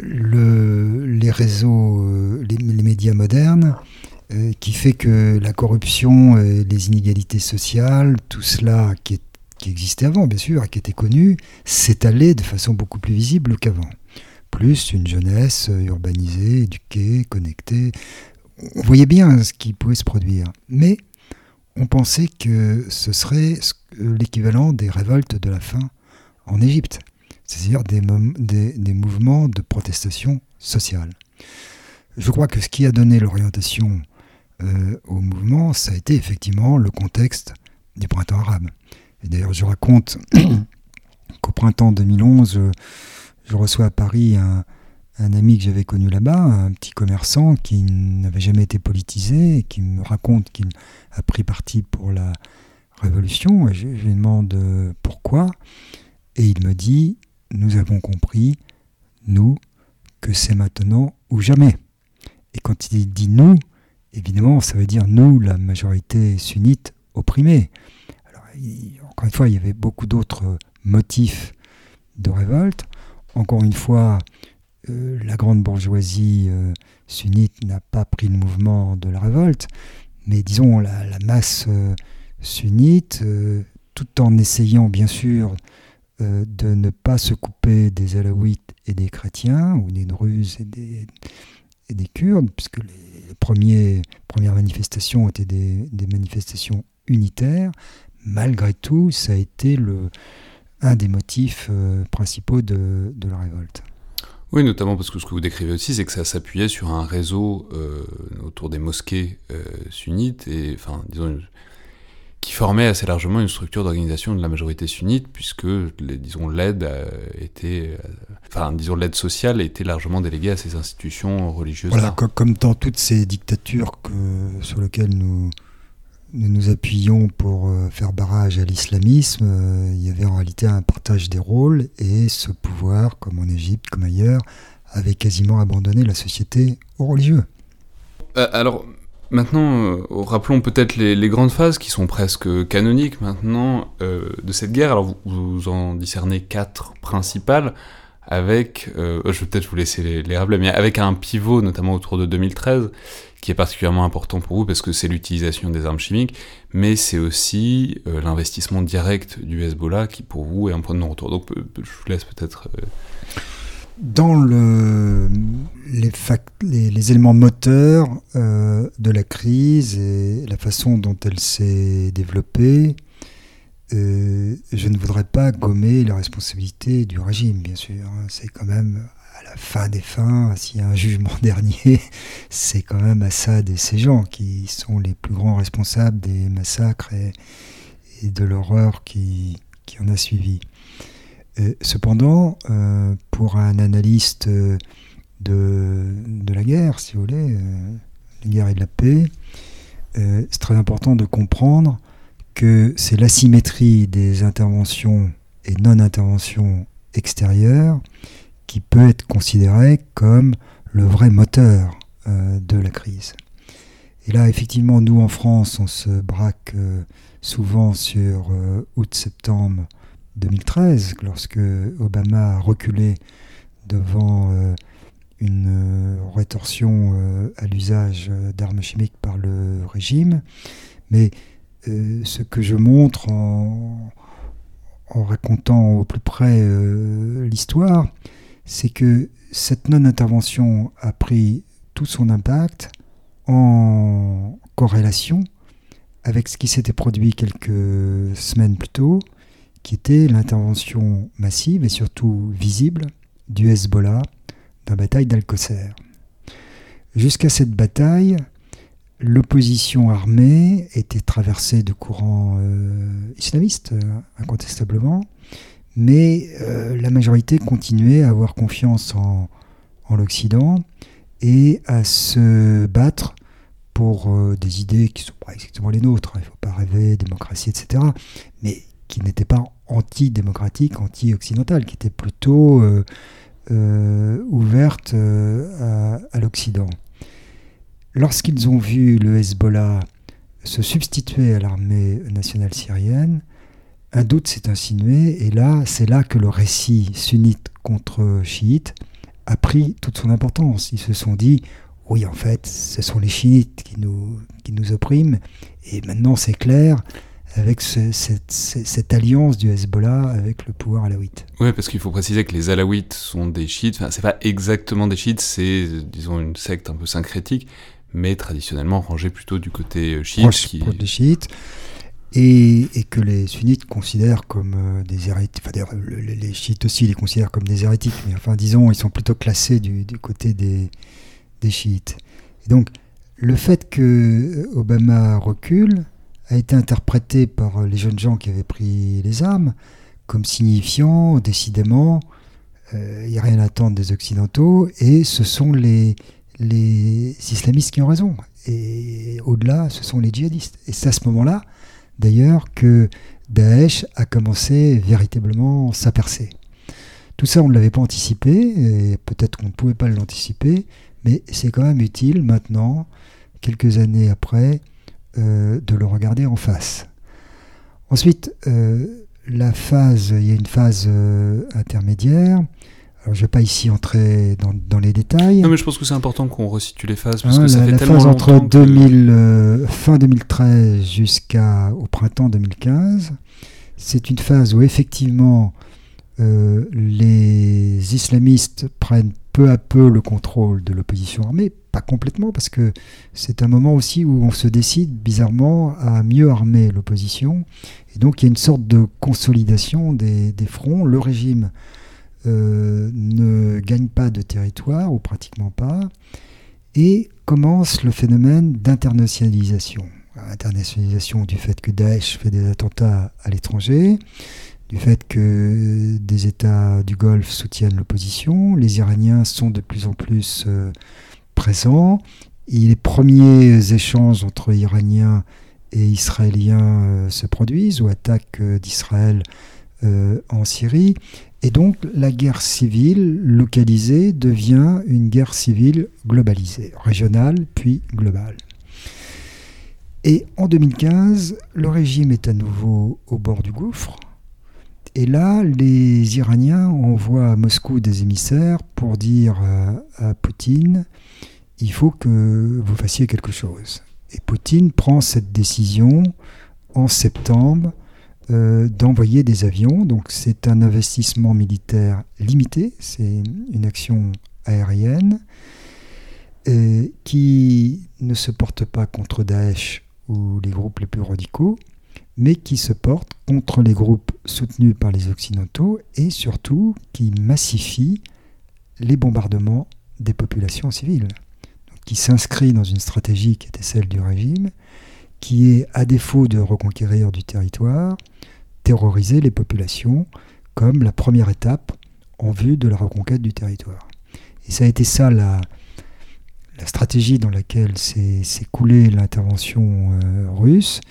le, les réseaux, les, médias modernes, qui fait que la corruption, les inégalités sociales, tout cela qui, existait avant, bien sûr, et qui était connu, s'étalait de façon beaucoup plus visible qu'avant plus une jeunesse urbanisée, éduquée, connectée. On voyait bien ce qui pouvait se produire. Mais on pensait que ce serait l'équivalent des révoltes de la faim en Égypte, c'est-à-dire des, mouvements de protestation sociale. Je crois que ce qui a donné l'orientation euh, au mouvement, ça a été effectivement le contexte du printemps arabe. D'ailleurs, je raconte qu'au printemps 2011, je reçois à Paris un, ami que j'avais connu là-bas, un petit commerçant qui n'avait jamais été politisé et qui me raconte qu'il a pris parti pour la révolution. Je, lui demande euh, pourquoi. Et il me dit Nous avons compris, nous, que c'est maintenant ou jamais. Et quand il dit nous, évidemment, ça veut dire nous, la majorité sunnite opprimée. Alors, encore une fois, il y avait beaucoup d'autres motifs de révolte. Encore une fois, euh, la grande bourgeoisie euh, sunnite n'a pas pris le mouvement de la révolte, mais disons la, masse euh, sunnite, tout en essayant bien sûr de ne pas se couper des alaouites et des chrétiens, ou des druzes et des, kurdes, puisque les premières manifestations étaient des manifestations unitaires, malgré tout, ça a été le, un des motifs euh, principaux de, la révolte. Oui, notamment parce que ce que vous décrivez aussi, c'est que ça s'appuyait sur un réseau euh, autour des mosquées euh, sunnites, et, enfin, disons, qui formait assez largement une structure d'organisation de la majorité sunnite, puisque, les, disons, l'aide était, enfin, disons, l'aide sociale était largement déléguée à ces institutions religieuses. Voilà, comme, dans toutes ces dictatures que, sur lesquelles nous, nous nous appuyions pour euh, faire barrage à l'islamisme, euh, il y avait en réalité un partage des rôles et ce pouvoir, comme en Égypte, comme ailleurs, avait quasiment abandonné la société aux religieux. alors, maintenant, rappelons peut-être les, grandes phases qui sont presque canoniques maintenant de cette guerre. Alors, vous, en discernez quatre principales avec, je vais peut-être vous laisser les, les mais avec un pivot notamment autour de 2013 qui est particulièrement important pour vous parce que c'est l'utilisation des armes chimiques, mais c'est aussi euh, l'investissement direct du Hezbollah qui pour vous est un point de non-retour. Donc je vous laisse peut-être... Euh, Dans le, les, éléments moteurs euh, de la crise et la façon dont elle s'est développée, je ne voudrais pas gommer la responsabilité du régime, bien sûr. Hein. C'est quand même la fin des fins, s'il y a un jugement dernier, c'est quand même Assad et ces gens qui sont les plus grands responsables des massacres et, de l'horreur qui, en a suivi. Euh, cependant, euh, pour un analyste de, la guerre, si vous voulez, euh, la guerre et de la paix, c'est très important de comprendre que c'est l'asymétrie des interventions et non-interventions extérieures qui peut être considéré comme le vrai moteur euh, de la crise. Et là, effectivement, nous en France, on se braque euh, souvent sur euh, août-septembre 2013, lorsque Obama a reculé devant une rétorsion à l'usage d'armes chimiques par le régime. Mais ce que je montre en, racontant au plus près l'histoire, c'est que cette non-intervention a pris tout son impact en corrélation avec ce qui s'était produit quelques semaines plus tôt, qui était l'intervention massive et surtout visible du Hezbollah dans la bataille d'Al-Qusser. Jusqu'à cette bataille, l'opposition armée était traversée de courants euh, islamistes, incontestablement, mais euh, la majorité continuait à avoir confiance en, l'Occident et à se battre pour euh, des idées qui ne sont pas exactement les nôtres, hein. il ne faut pas rêver, démocratie, etc., mais qui n'étaient pas anti-démocratiques, anti-occidentales, qui étaient plutôt euh, ouvertes à l'Occident. Lorsqu'ils ont vu le Hezbollah se substituer à l'armée nationale syrienne, un doute s'est insinué, et là, c'est là que le récit sunnite contre chiite a pris toute son importance. Ils se sont dit, oui, en fait, ce sont les chiites qui nous, qui nous oppriment, et maintenant c'est clair avec cette, alliance du Hezbollah avec le pouvoir alawite. Oui, parce qu'il faut préciser que les alawites sont des chiites, enfin, c'est pas exactement des chiites, c'est, disons, une secte un peu syncrétique, mais traditionnellement rangée plutôt du côté chiite. qui... des chiites et, que les sunnites considèrent comme euh, des hérétiques, enfin les chiites aussi les considèrent comme des hérétiques, mais enfin disons, ils sont plutôt classés du, côté des, des, chiites. Et donc, le fait que Obama recule a été interprété par les jeunes gens qui avaient pris les armes comme signifiant, décidément, euh, il n'y a rien à attendre des Occidentaux, et ce sont les, les islamistes qui ont raison. Et au-delà, ce sont les djihadistes. Et c'est à ce moment-là d'ailleurs que Daesh a commencé véritablement sa percée. Tout ça, on ne l'avait pas anticipé, et peut-être qu'on ne pouvait pas l'anticiper, mais c'est quand même utile maintenant, quelques années après, euh, de le regarder en face. Ensuite, euh, la phase, il y a une phase euh, intermédiaire je ne vais pas ici entrer dans, les détails. Non, mais je pense que c'est important qu'on resitue les phases parce que ça la, fait la tellement phase entre 2000, euh, fin 2013 jusqu'au printemps 2015, c'est une phase où effectivement euh, les islamistes prennent peu à peu le contrôle de l'opposition armée, pas complètement, parce que c'est un moment aussi où on se décide bizarrement à mieux armer l'opposition. Et donc il y a une sorte de consolidation des, des fronts. Le régime euh, ne gagne pas de territoire, ou pratiquement pas, et commence le phénomène d'internationalisation. Internationalisation du fait que Daesh fait des attentats à l'étranger, du fait que des États du Golfe soutiennent l'opposition, les Iraniens sont de plus en plus euh, présents, et les premiers échanges entre Iraniens et israéliens se produisent ou attaques d'Israël en Syrie. Et donc la guerre civile localisée devient une guerre civile globalisée, régionale puis globale. Et en 2015, le régime est à nouveau au bord du gouffre. Et là, les Iraniens envoient à Moscou des émissaires pour dire à Poutine, il faut que vous fassiez quelque chose. Et Poutine prend cette décision en septembre euh, d'envoyer des avions. Donc c'est un investissement militaire limité, c'est une action aérienne euh, qui ne se porte pas contre Daesh ou les groupes les plus radicaux, mais qui se porte contre les groupes soutenus par les Occidentaux et surtout qui massifie les bombardements des populations civiles, qui s'inscrit dans une stratégie qui était celle du régime, qui est, à défaut de reconquérir du territoire, terroriser les populations comme la première étape en vue de la reconquête du territoire. Et ça a été ça la, stratégie dans laquelle s'est coulée l'intervention euh, russe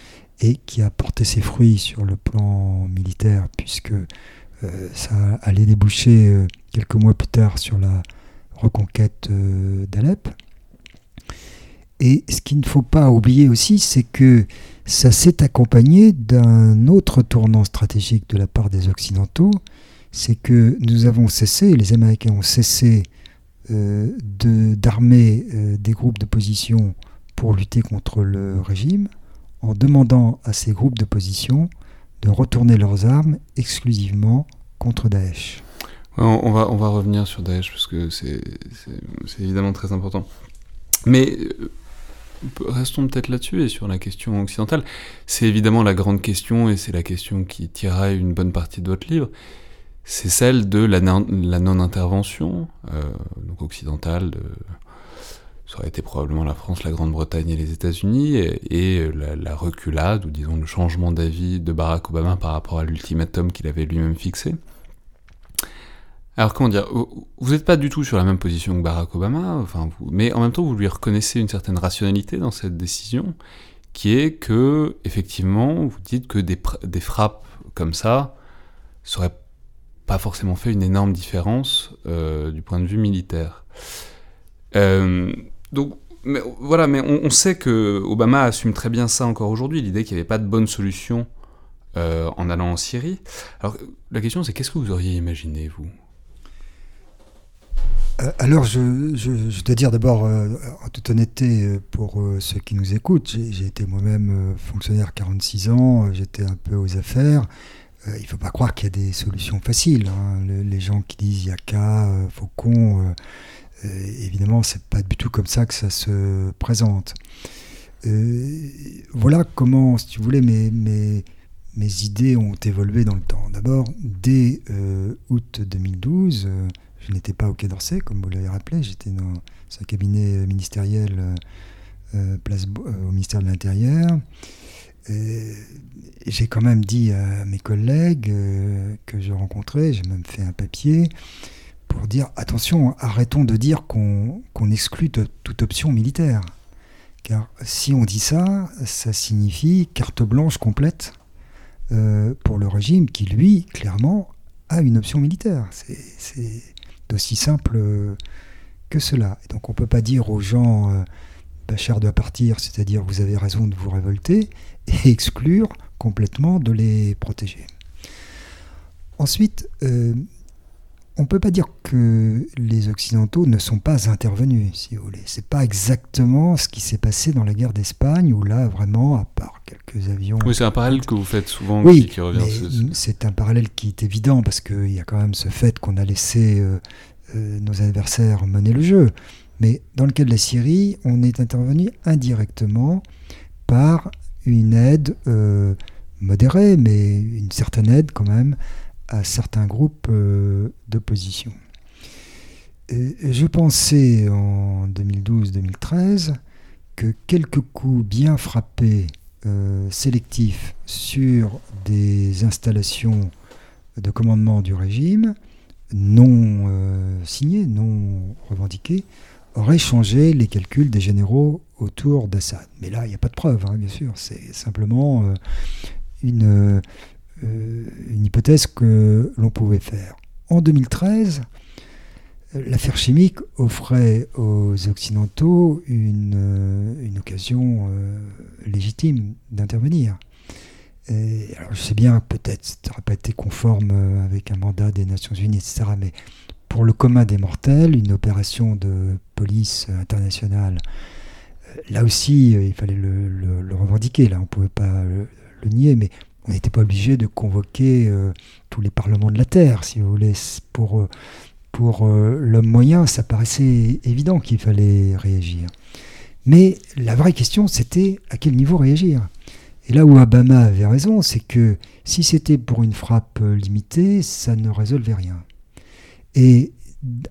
et qui a porté ses fruits sur le plan militaire puisque euh, ça allait déboucher euh, quelques mois plus tard sur la reconquête d'Alep. Et ce qu'il ne faut pas oublier aussi, c'est que ça s'est accompagné d'un autre tournant stratégique de la part des Occidentaux, c'est que nous avons cessé, les Américains ont cessé euh, d'armer euh, des groupes d'opposition pour lutter contre le régime, en demandant à ces groupes d'opposition de retourner leurs armes exclusivement contre Daesh. On va, on va revenir sur Daesh parce que c'est évidemment très important. Mais euh, restons peut-être là-dessus et sur la question occidentale. C'est évidemment la grande question et c'est la question qui tiraille une bonne partie de votre livre. C'est celle de la, non-intervention, euh, occidentale. De, ça aurait été probablement la France, la Grande-Bretagne et les États-Unis, et, la, la, reculade, ou disons le changement d'avis de Barack Obama par rapport à l'ultimatum qu'il avait lui-même fixé. Alors comment dire, vous n'êtes pas du tout sur la même position que Barack Obama, mais en même temps vous lui reconnaissez une certaine rationalité dans cette décision, qui est que effectivement vous dites que des, frappes comme ça n'auraient pas forcément fait une énorme différence euh, du point de vue militaire. Euh, donc voilà, mais on, sait que Obama assume très bien ça encore aujourd'hui, l'idée qu'il n'y avait pas de bonne solution euh, en allant en Syrie. Alors la question c'est qu'est-ce que vous auriez imaginé vous? Alors, je, dois dire d'abord, euh, en toute honnêteté, euh, pour ceux qui nous écoutent, j'ai été moi-même fonctionnaire 46 ans, j'étais un peu aux affaires. il ne faut pas croire qu'il y a des solutions faciles. Hein. les gens qui disent Yaka, Faucon, évidemment, c'est pas du tout comme ça que ça se présente. voilà comment, si tu voulais, mes idées ont évolué dans le temps. D'abord, dès août 2012, je n'étais pas au Quai d'Orsay, comme vous l'avez rappelé, j'étais dans un cabinet ministériel euh, euh, place, euh, au ministère de l'Intérieur. J'ai quand même dit à mes collègues que je rencontrais, j'ai même fait un papier pour dire attention, arrêtons de dire qu'on exclut toute option militaire. Car si on dit ça, ça signifie carte blanche complète pour le régime qui, lui, clairement, a une option militaire. C'est d'aussi simple euh, que cela. Donc on ne peut pas dire aux gens euh, Bachar doit partir, c'est-à-dire vous avez raison de vous révolter, et exclure complètement de les protéger. Ensuite, euh, on ne peut pas dire que les Occidentaux ne sont pas intervenus, si vous voulez. C'est pas exactement ce qui s'est passé dans la guerre d'Espagne, où là, vraiment, à part quelques avions... Oui, c'est un parallèle que vous faites souvent, oui, qui, revient. c'est un parallèle qui est évident, parce qu'il y a quand même ce fait qu'on a laissé euh, euh, nos adversaires mener le jeu. Mais dans le cas de la Syrie, on est intervenu indirectement par une aide euh, modérée, mais une certaine aide quand même, à certains groupes euh, d'opposition. Je pensais en 2012-2013 que quelques coups bien frappés, euh, sélectifs, sur des installations de commandement du régime, non euh, signées, non revendiquées, auraient changé les calculs des généraux autour d'Assad. Mais là, il n'y a pas de preuve, hein, bien sûr. C'est simplement une, une hypothèse que l'on pouvait faire. En 2013, l'affaire chimique offrait aux Occidentaux une, une occasion légitime d'intervenir. alors je sais bien, peut-être, ça n'aurait pas été conforme avec un mandat des Nations Unies, etc. Mais pour le commun des mortels, une opération de police internationale, euh, là aussi, euh, il fallait le, revendiquer, là, on ne pouvait pas le, nier, mais on n'était pas obligé de convoquer euh, tous les parlements de la Terre, si vous voulez. Pour, pour l'homme moyen, ça paraissait évident qu'il fallait réagir. Mais la vraie question, c'était à quel niveau réagir? Et là où Obama avait raison, c'est que si c'était pour une frappe limitée, ça ne résolvait rien. Et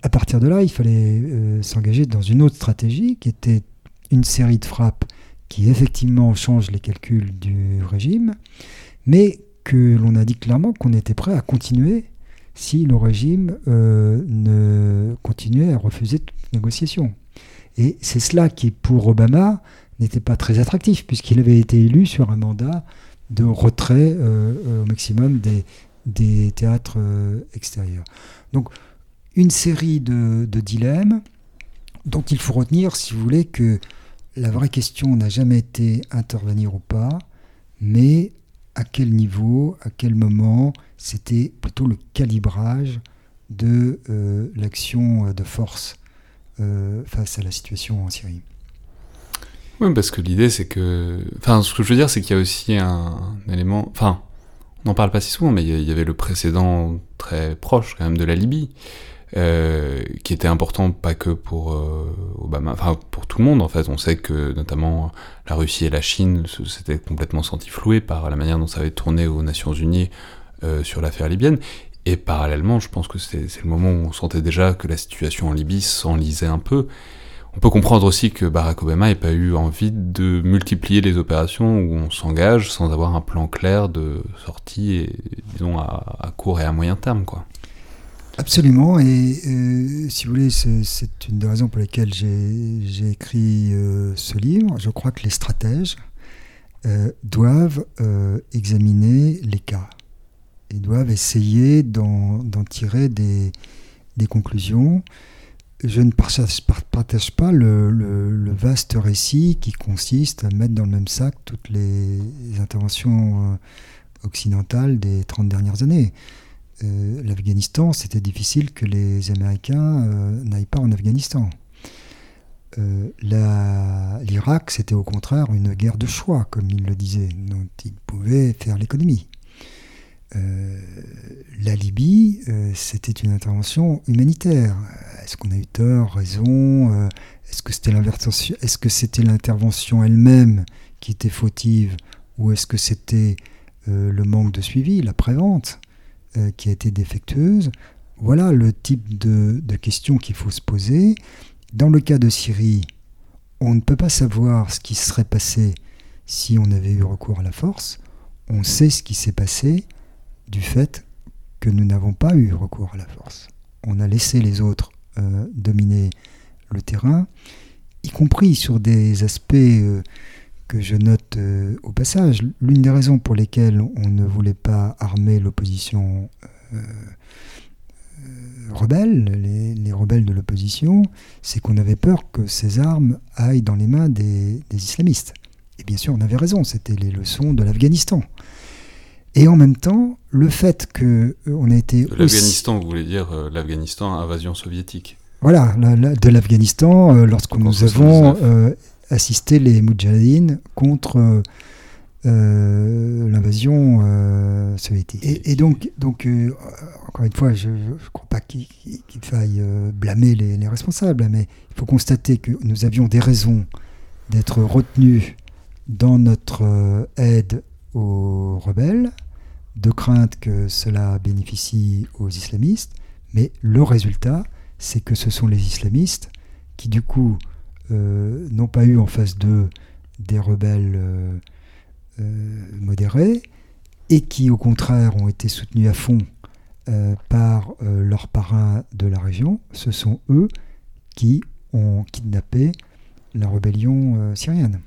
à partir de là, il fallait euh, s'engager dans une autre stratégie qui était une série de frappes qui effectivement changent les calculs du régime, mais que l'on a dit clairement qu'on était prêt à continuer si le régime euh, ne continuait à refuser toute négociation. Et c'est cela qui, pour Obama, n'était pas très attractif, puisqu'il avait été élu sur un mandat de retrait euh, au maximum des, des théâtres extérieurs. Donc une série de, dilemmes dont il faut retenir, si vous voulez, que la vraie question n'a jamais été intervenir ou pas, mais à quel niveau, à quel moment, c'était plutôt le calibrage de euh, l'action de force euh, face à la situation en Syrie. Oui, parce que l'idée, c'est que. Enfin, ce que je veux dire, c'est qu'il y a aussi un, élément. Enfin, on n'en parle pas si souvent, mais il y avait le précédent très proche, quand même, de la Libye. Euh, qui était important pas que pour euh, Obama, enfin pour tout le monde en fait. On sait que notamment la Russie et la Chine s'étaient complètement senti floués par la manière dont ça avait tourné aux Nations Unies euh, sur l'affaire libyenne. Et parallèlement, je pense que c'est le moment où on sentait déjà que la situation en Libye s'enlisait un peu. On peut comprendre aussi que Barack Obama n'ait pas eu envie de multiplier les opérations où on s'engage sans avoir un plan clair de sortie, disons, à, à court et à moyen terme. quoi. Absolument, et euh, si vous voulez, c'est une des raisons pour lesquelles j'ai écrit euh, ce livre. Je crois que les stratèges euh, doivent examiner les cas et doivent essayer d'en tirer des, conclusions. Je ne partage, partage pas le, le, vaste récit qui consiste à mettre dans le même sac toutes les interventions occidentales des 30 dernières années. Euh, l'Afghanistan, c'était difficile que les Américains euh, n'aillent pas en Afghanistan. Euh, L'Irak, c'était au contraire une guerre de choix, comme il le disait, dont ils pouvaient faire l'économie. la Libye, c'était une intervention humanitaire. Est-ce qu'on a eu tort, raison Est-ce que c'était est-ce que c'était l'intervention elle-même qui était fautive, ou est-ce que c'était le manque de suivi, la prévente? Euh, qui a été défectueuse. Voilà le type de, questions qu'il faut se poser. Dans le cas de Syrie, on ne peut pas savoir ce qui serait passé si on avait eu recours à la force. On sait ce qui s'est passé du fait que nous n'avons pas eu recours à la force. On a laissé les autres euh, dominer le terrain, y compris sur des aspects euh, que je note euh, au passage. L'une des raisons pour lesquelles on ne voulait pas armer l'opposition euh, euh, rebelle, les, rebelles de l'opposition, c'est qu'on avait peur que ces armes aillent dans les mains des, islamistes. Et bien sûr, on avait raison, c'était les leçons de l'Afghanistan. Et en même temps, le fait que on a été... L'Afghanistan, vous voulez dire l'Afghanistan invasion soviétique Voilà, de l'Afghanistan, lorsque nous avons assister les Moudjahidines contre euh, l'invasion euh, soviétique. Et, donc, donc euh, encore une fois, je ne crois pas qu'il faille blâmer les, responsables, mais il faut constater que nous avions des raisons d'être retenus dans notre aide aux rebelles, de crainte que cela bénéficie aux islamistes, mais le résultat, c'est que ce sont les islamistes qui, du coup, euh, n'ont pas eu en face d'eux des rebelles euh, euh, modérés et qui au contraire ont été soutenus à fond par leurs parrains de la région, ce sont eux qui ont kidnappé la rébellion syrienne.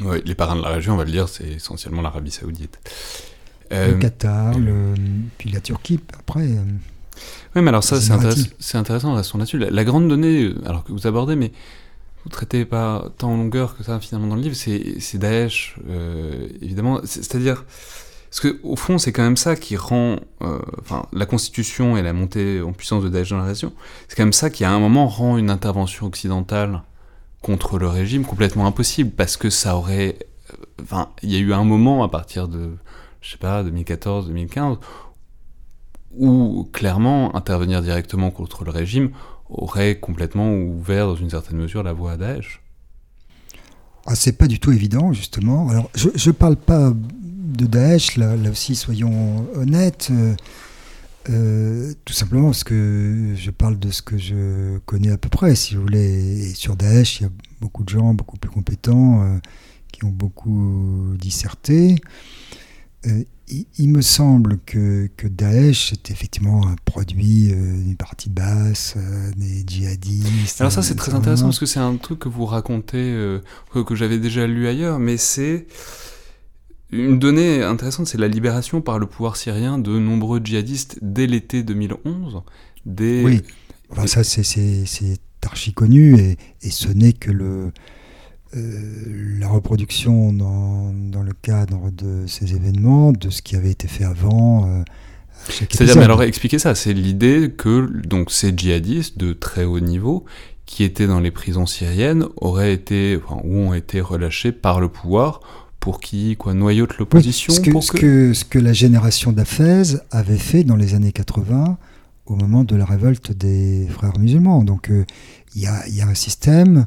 Oui, les parrains de la région, on va le dire, c'est essentiellement l'Arabie Saoudite. le Qatar, le, puis la Turquie après. oui, mais alors ça, c'est intéressant, intéressant, restons là-dessus. La, grande donnée, alors que vous abordez, mais traitez pas tant en longueur que ça finalement dans le livre, c'est Daesh, évidemment. C'est-à-dire, parce que au fond, c'est quand même ça qui rend, euh, la constitution et la montée en puissance de Daesh dans la région, c'est quand même ça qui à un moment rend une intervention occidentale contre le régime complètement impossible, parce que ça aurait, euh, enfin, il y a eu un moment à partir de, je sais pas, 2014, 2015, où clairement intervenir directement contre le régime aurait complètement ouvert dans une certaine mesure la voie à Daesh. Ah, c'est pas du tout évident, justement. Alors, je ne parle pas de Daesh, là, aussi, soyons honnêtes, euh, euh, tout simplement parce que je parle de ce que je connais à peu près, si vous voulez. Et sur Daesh, il y a beaucoup de gens beaucoup plus compétents euh, qui ont beaucoup disserté. Il, me semble que, que Daesh est effectivement un produit d'une partie basse, des djihadistes. Alors ça c'est très intéressant parce que c'est un truc que vous racontez, que j'avais déjà lu ailleurs, mais c'est une donnée intéressante, c'est la libération par le pouvoir syrien de nombreux djihadistes dès l'été 2011. Oui, ça c'est archi connu et, ce n'est que le, euh, la reproduction dans, dans, le cadre de ces événements, de ce qui avait été fait avant. Euh, C'est-à-dire, mais alors expliquez ça, c'est l'idée que donc, ces djihadistes de très haut niveau qui étaient dans les prisons syriennes auraient été, enfin, ou ont été relâchés par le pouvoir pour qui quoi noyote l'opposition ce, que, ce, que... ce, que, la génération d'Afez avait fait dans les années 80 au moment de la révolte des frères musulmans. Donc euh, il y, a, y, a, un système.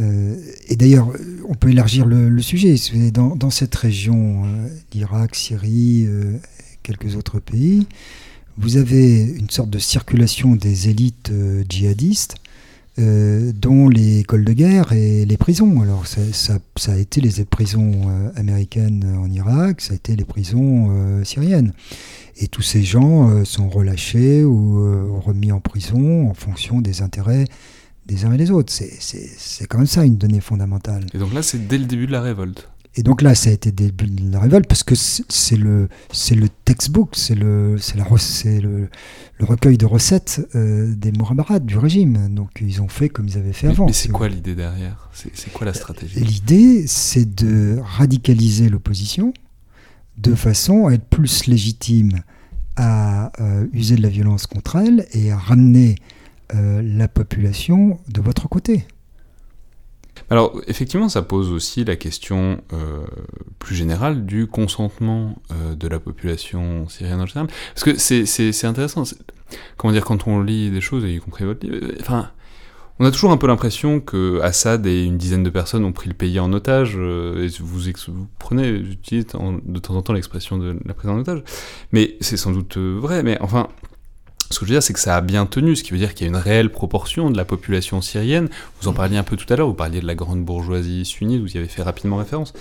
Euh, et d'ailleurs, on peut élargir le, sujet. Dans, cette région, euh, l'Irak, Syrie, quelques autres pays, vous avez une sorte de circulation des élites djihadistes euh, dont les écoles de guerre et les prisons. Alors ça, a été les prisons euh, américaines en Irak, ça a été les prisons euh, syriennes. Et tous ces gens sont relâchés ou remis en prison en fonction des intérêts des uns et des autres. C'est quand même ça une donnée fondamentale. Et donc là, c'est dès le début de la révolte et donc là, ça a été début de la révolte parce que c'est le, c'est le textbook, c'est le, c'est la, c'est le, le, recueil de recettes euh, des Mourabarades du régime. Donc ils ont fait comme ils avaient fait avant. Mais c'est quoi l'idée derrière? C'est, quoi la stratégie? L'idée, c'est de radicaliser l'opposition de façon à être plus légitime à euh, user de la violence contre elle et à ramener euh, la population de votre côté. Alors, effectivement, ça pose aussi la question euh, plus générale du consentement euh, de la population syrienne en général. Parce que c'est intéressant. Comment dire, quand on lit des choses, y compris votre livre, enfin, on a toujours un peu l'impression que Assad et une dizaine de personnes ont pris le pays en otage. et vous, vous prenez, j'utilise de temps en temps l'expression de la prise en otage. Mais c'est sans doute vrai. Mais enfin, ce que je veux dire, c'est que ça a bien tenu, ce qui veut dire qu'il y a une réelle proportion de la population syrienne. Vous en parliez un peu tout à l'heure, vous parliez de la grande bourgeoisie sunnite, vous y avez fait rapidement référence.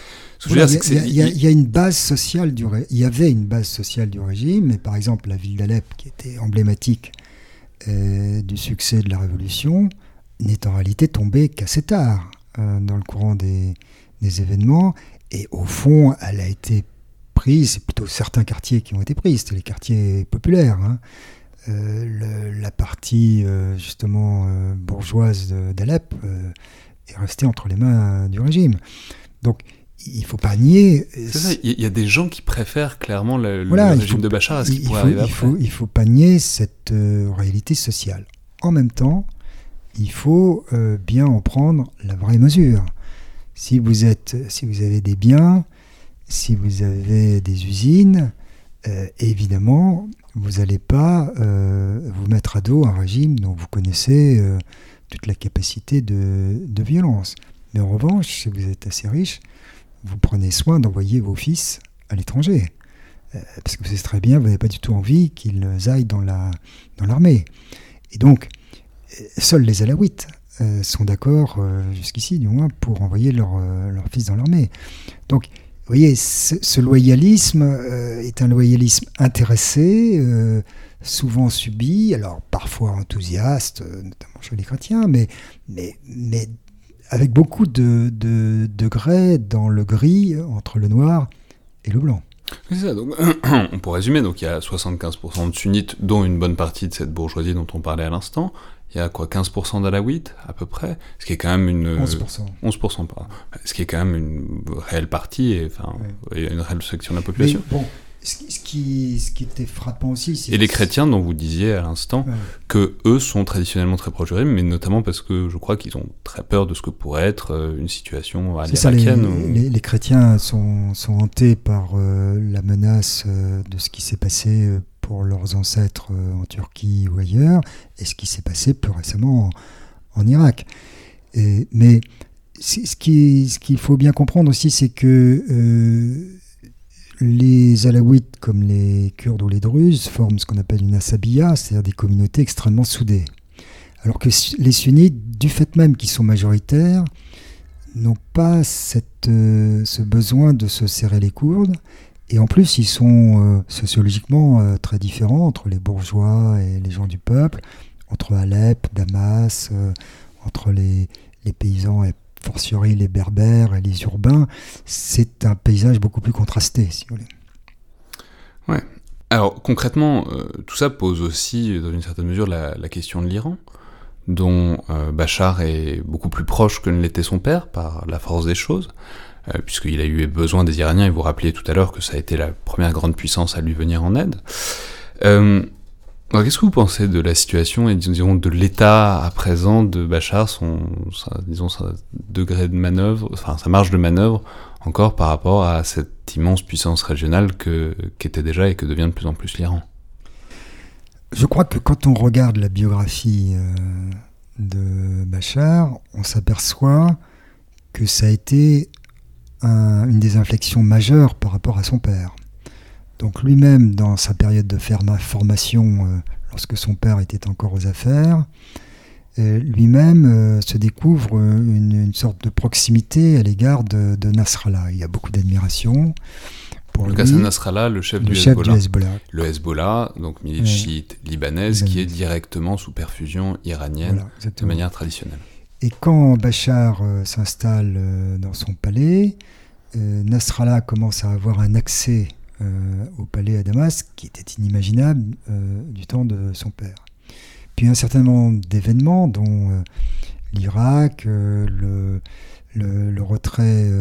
il y, a une base sociale du il y avait une base sociale du régime, mais par exemple la ville d'Alep, qui était emblématique euh, du succès de la révolution, n'est en réalité tombée qu'assez tard euh, dans le courant des, événements, et au fond, elle a été prise, c'est plutôt certains quartiers qui ont été pris, c'était les quartiers populaires. Hein. Euh, la partie euh, justement euh, bourgeoise d'Alep est restée entre les mains du régime. Donc il ne faut pas nier. il y a des gens qui préfèrent clairement le, régime de Bachar à ce qui pourrait arriver il Faut, il faut pas nier cette réalité sociale. En même temps, il faut bien en prendre la vraie mesure. Si vous, êtes, si vous avez des biens, si vous avez des usines, évidemment, vous n'allez pas euh, vous mettre à dos un régime dont vous connaissez euh, toute la capacité de, violence. Mais en revanche, si vous êtes assez riche, vous prenez soin d'envoyer vos fils à l'étranger. Euh, parce que vous savez très bien, vous n'avez pas du tout envie qu'ils aillent dans l'armée. Dans Et donc, seuls les Alaouites sont d'accord, jusqu'ici du moins, pour envoyer leurs leur fils dans l'armée. Donc, vous voyez, ce, loyalisme euh, est un loyalisme intéressé, euh, souvent subi, alors parfois enthousiaste, euh, notamment chez les chrétiens, mais, mais, mais avec beaucoup de, de degrés dans le gris entre le noir et le blanc. C'est ça, donc, on pourrait résumer, donc il y a 75% de sunnites, dont une bonne partie de cette bourgeoisie dont on parlait à l'instant. Il y a quoi, 15% d'alaouites, à peu près, ce qui est quand même une... 11%. 11%, pas. Ce qui est quand même une réelle partie, et, enfin, une réelle section de la population. Mais bon, ce qui, ce qui était frappant aussi, c'est... Et les chrétiens dont vous disiez à l'instant Ouais. que eux sont traditionnellement très proches régime, mais notamment parce que je crois qu'ils ont très peur de ce que pourrait être euh, une situation à ça, les, chrétiens sont, sont hantés par euh, la menace euh, de ce qui s'est passé euh, pour leurs ancêtres euh, en Turquie ou ailleurs, et ce qui s'est passé plus récemment en, Irak. Mais ce qui- ce qu'il faut bien comprendre aussi, c'est que euh, les Alaouites, comme les Kurdes ou les Druzes, forment ce qu'on appelle une asabiya, c'est-à-dire des communautés extrêmement soudées. Alors que les sunnites, du fait même qu'ils sont majoritaires, n'ont pas euh, ce besoin de se serrer les courdes. Et en plus, ils sont euh, sociologiquement euh, très différents entre les bourgeois et les gens du peuple, entre Alep, Damas, euh, entre les, les paysans et fortiori les berbères et les urbains. C'est un paysage beaucoup plus contrasté, si vous voulez. Alors concrètement, tout ça pose aussi, dans une certaine mesure, la, question de l'Iran, dont Bachar est beaucoup plus proche que ne l'était son père par la force des choses, puisqu'il a eu besoin des Iraniens, et vous rappeliez tout à l'heure que ça a été la première grande puissance à lui venir en aide. Euh, Qu'est-ce que vous pensez de la situation et disons de l'état à présent de Bachar, son, sa, disons degré de manœuvre, enfin sa marge de manœuvre encore par rapport à cette immense puissance régionale que qu'était déjà et que devient de plus en plus l'Iran? Je crois que quand on regarde la biographie euh, de Bachar, on s'aperçoit que ça a été un- une des inflexions majeures par rapport à son père. Donc lui-même, dans sa période de formation, euh, lorsque son père était encore aux affaires, euh, lui-même euh, se découvre une, une sorte de proximité à l'égard de, de Nasrallah. Il y a beaucoup d'admiration pour lui, Hassan Nasrallah, le chef le du chef Hezbollah. du Hezbollah. Le Hezbollah, donc milice Ouais. chiite libanaise, qui est directement sous perfusion iranienne Voilà, de manière traditionnelle. Et quand Bachar euh, s'installe euh, dans son palais, euh, Nasrallah commence à avoir un accès au palais à Damas qui était inimaginable du temps de son père. Puis un certain nombre d'événements, dont l'Irak, le, retrait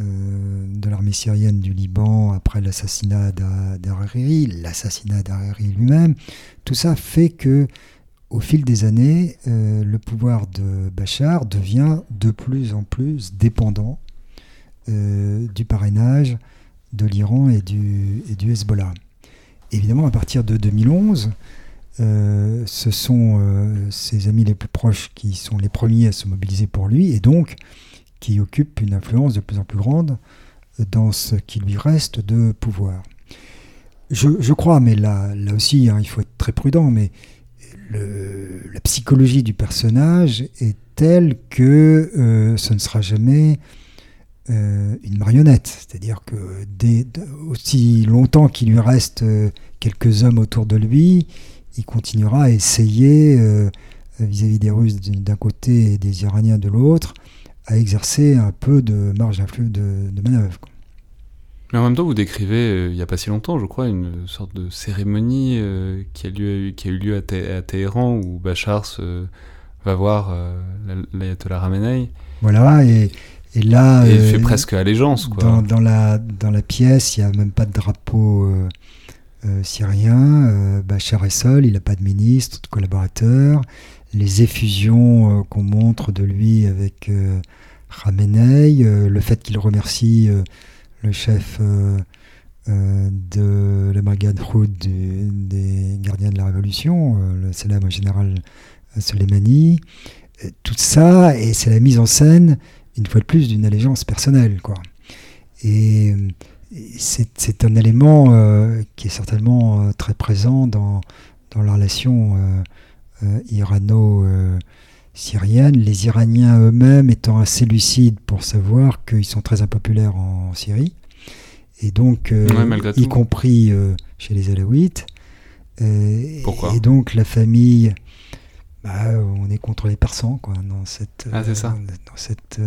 de l'armée syrienne du Liban après l'assassinat d'Hariri, l'assassinat d'Hariri lui-même, tout ça fait que au fil des années, euh, le pouvoir de Bachar devient de plus en plus dépendant euh, du parrainage de l'Iran et du, Hezbollah. Évidemment, à partir de 2011, euh, ce sont ses amis les plus proches qui sont les premiers à se mobiliser pour lui et donc qui occupent une influence de plus en plus grande dans ce qui lui reste de pouvoir. Je, crois, mais là, là aussi, hein, il faut être très prudent, mais la psychologie du personnage est telle que euh, ce ne sera jamais euh, une marionnette. C'est-à-dire que dès, aussi longtemps qu'il lui reste euh, quelques hommes autour de lui, il continuera à essayer, vis-à-vis des Russes d'un côté et des Iraniens de l'autre, à exercer un peu de marge de, de manœuvre. Mais en même temps, vous décrivez, euh, il n'y a pas si longtemps, je crois, une sorte de cérémonie euh, qui, a lieu, qui a eu lieu à, Té- à Téhéran où Bachar se, va voir euh, la- l'ayatollah Ramenei Voilà, et, et là... et il euh, fait presque allégeance. Quoi. Dans, dans la, dans la pièce, il n'y a même pas de drapeau euh, euh, syrien. Euh, Bachar est seul, il n'a pas de ministre, de collaborateur. Les effusions euh, qu'on montre de lui avec euh, euh, le fait qu'il remercie euh, le chef euh, euh, de la brigade Houd des gardiens de la Révolution, euh, le célèbre général Soleimani, tout ça, et c'est la mise en scène une fois de plus, d'une allégeance personnelle. Quoi. Et c'est un élément qui est certainement très présent dans, dans la relation euh, euh, irano-syrienne. Les Iraniens eux-mêmes étant assez lucides pour savoir qu'ils sont très impopulaires en Syrie. Et donc, euh, Ouais, y compris euh, chez les Alaouites. Euh, Pourquoi Et donc la famille bah, on est contre les Persans quoi, dans cette, ah, ça. dans cette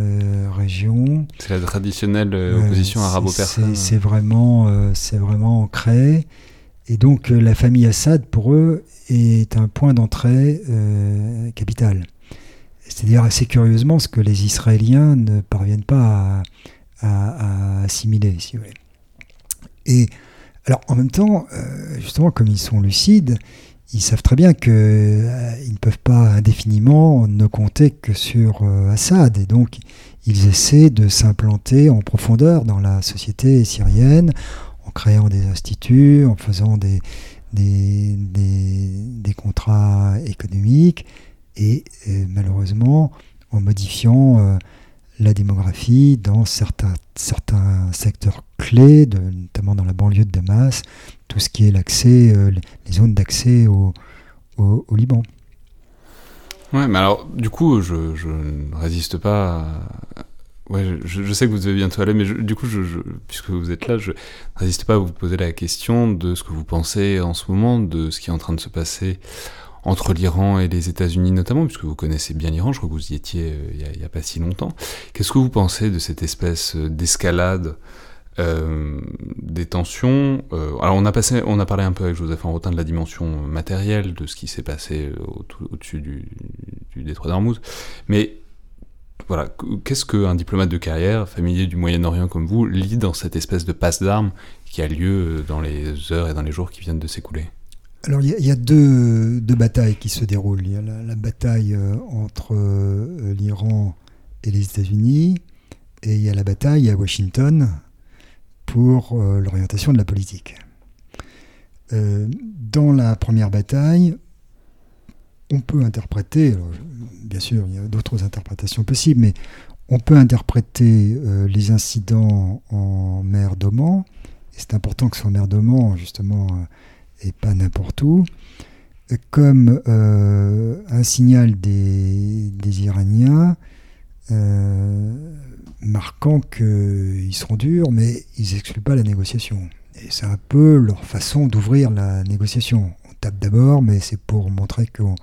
région. C'est la traditionnelle opposition arabo-persane. C'est vraiment, c'est vraiment ancré. Et donc la famille Assad, pour eux, est un point d'entrée capital. C'est-à-dire assez curieusement ce que les Israéliens ne parviennent pas à, assimiler, si vous voulez. Et alors en même temps, euh, justement, comme ils sont lucides, ils savent très bien qu'ils euh, ne peuvent pas indéfiniment ne compter que sur euh, Assad. Et donc, ils essaient de s'implanter en profondeur dans la société syrienne, en créant des instituts, en faisant des, contrats économiques et euh, malheureusement en modifiant euh, la démographie dans certains, certains secteurs clés, notamment dans la banlieue de Damas, tout ce qui est l'accès, euh, les zones d'accès au, au, Liban. Ouais, mais alors, du coup, je, ne résiste pas. À... Ouais, je, sais que vous devez bientôt aller, mais du coup, je, puisque vous êtes là, je ne résiste pas à vous poser la question de ce que vous pensez en ce moment, de ce qui est en train de se passer entre l'Iran et les États-Unis notamment, puisque vous connaissez bien l'Iran, je crois que vous y étiez euh, il n'y a, pas si longtemps. Qu'est-ce que vous pensez de cette espèce euh, d'escalade euh, des tensions Alors on a, passé, on a parlé un peu avec Joseph Enrotin de la dimension matérielle de ce qui s'est passé au-dessus du, détroit d'Ormuz, mais voilà, qu'est-ce qu'un diplomate de carrière, familier du Moyen-Orient comme vous, lit dans cette espèce de passe d'armes qui a lieu dans les heures et dans les jours qui viennent de s'écouler? Alors il y, a, deux, batailles qui se déroulent. Il y a la, bataille euh, entre euh, l'Iran et les États-Unis, et il y a la bataille à Washington pour euh, l'orientation de la politique. dans la première bataille, on peut interpréter, bien sûr il y a d'autres interprétations possibles, mais on peut interpréter les incidents en mer d'Oman, et c'est important que ce soit en mer d'Oman, justement et pas n'importe où, comme euh, un signal des, Iraniens euh, marquant qu'ils seront durs, mais ils n'excluent pas la négociation. Et c'est un peu leur façon d'ouvrir la négociation. On tape d'abord, mais c'est pour montrer qu'on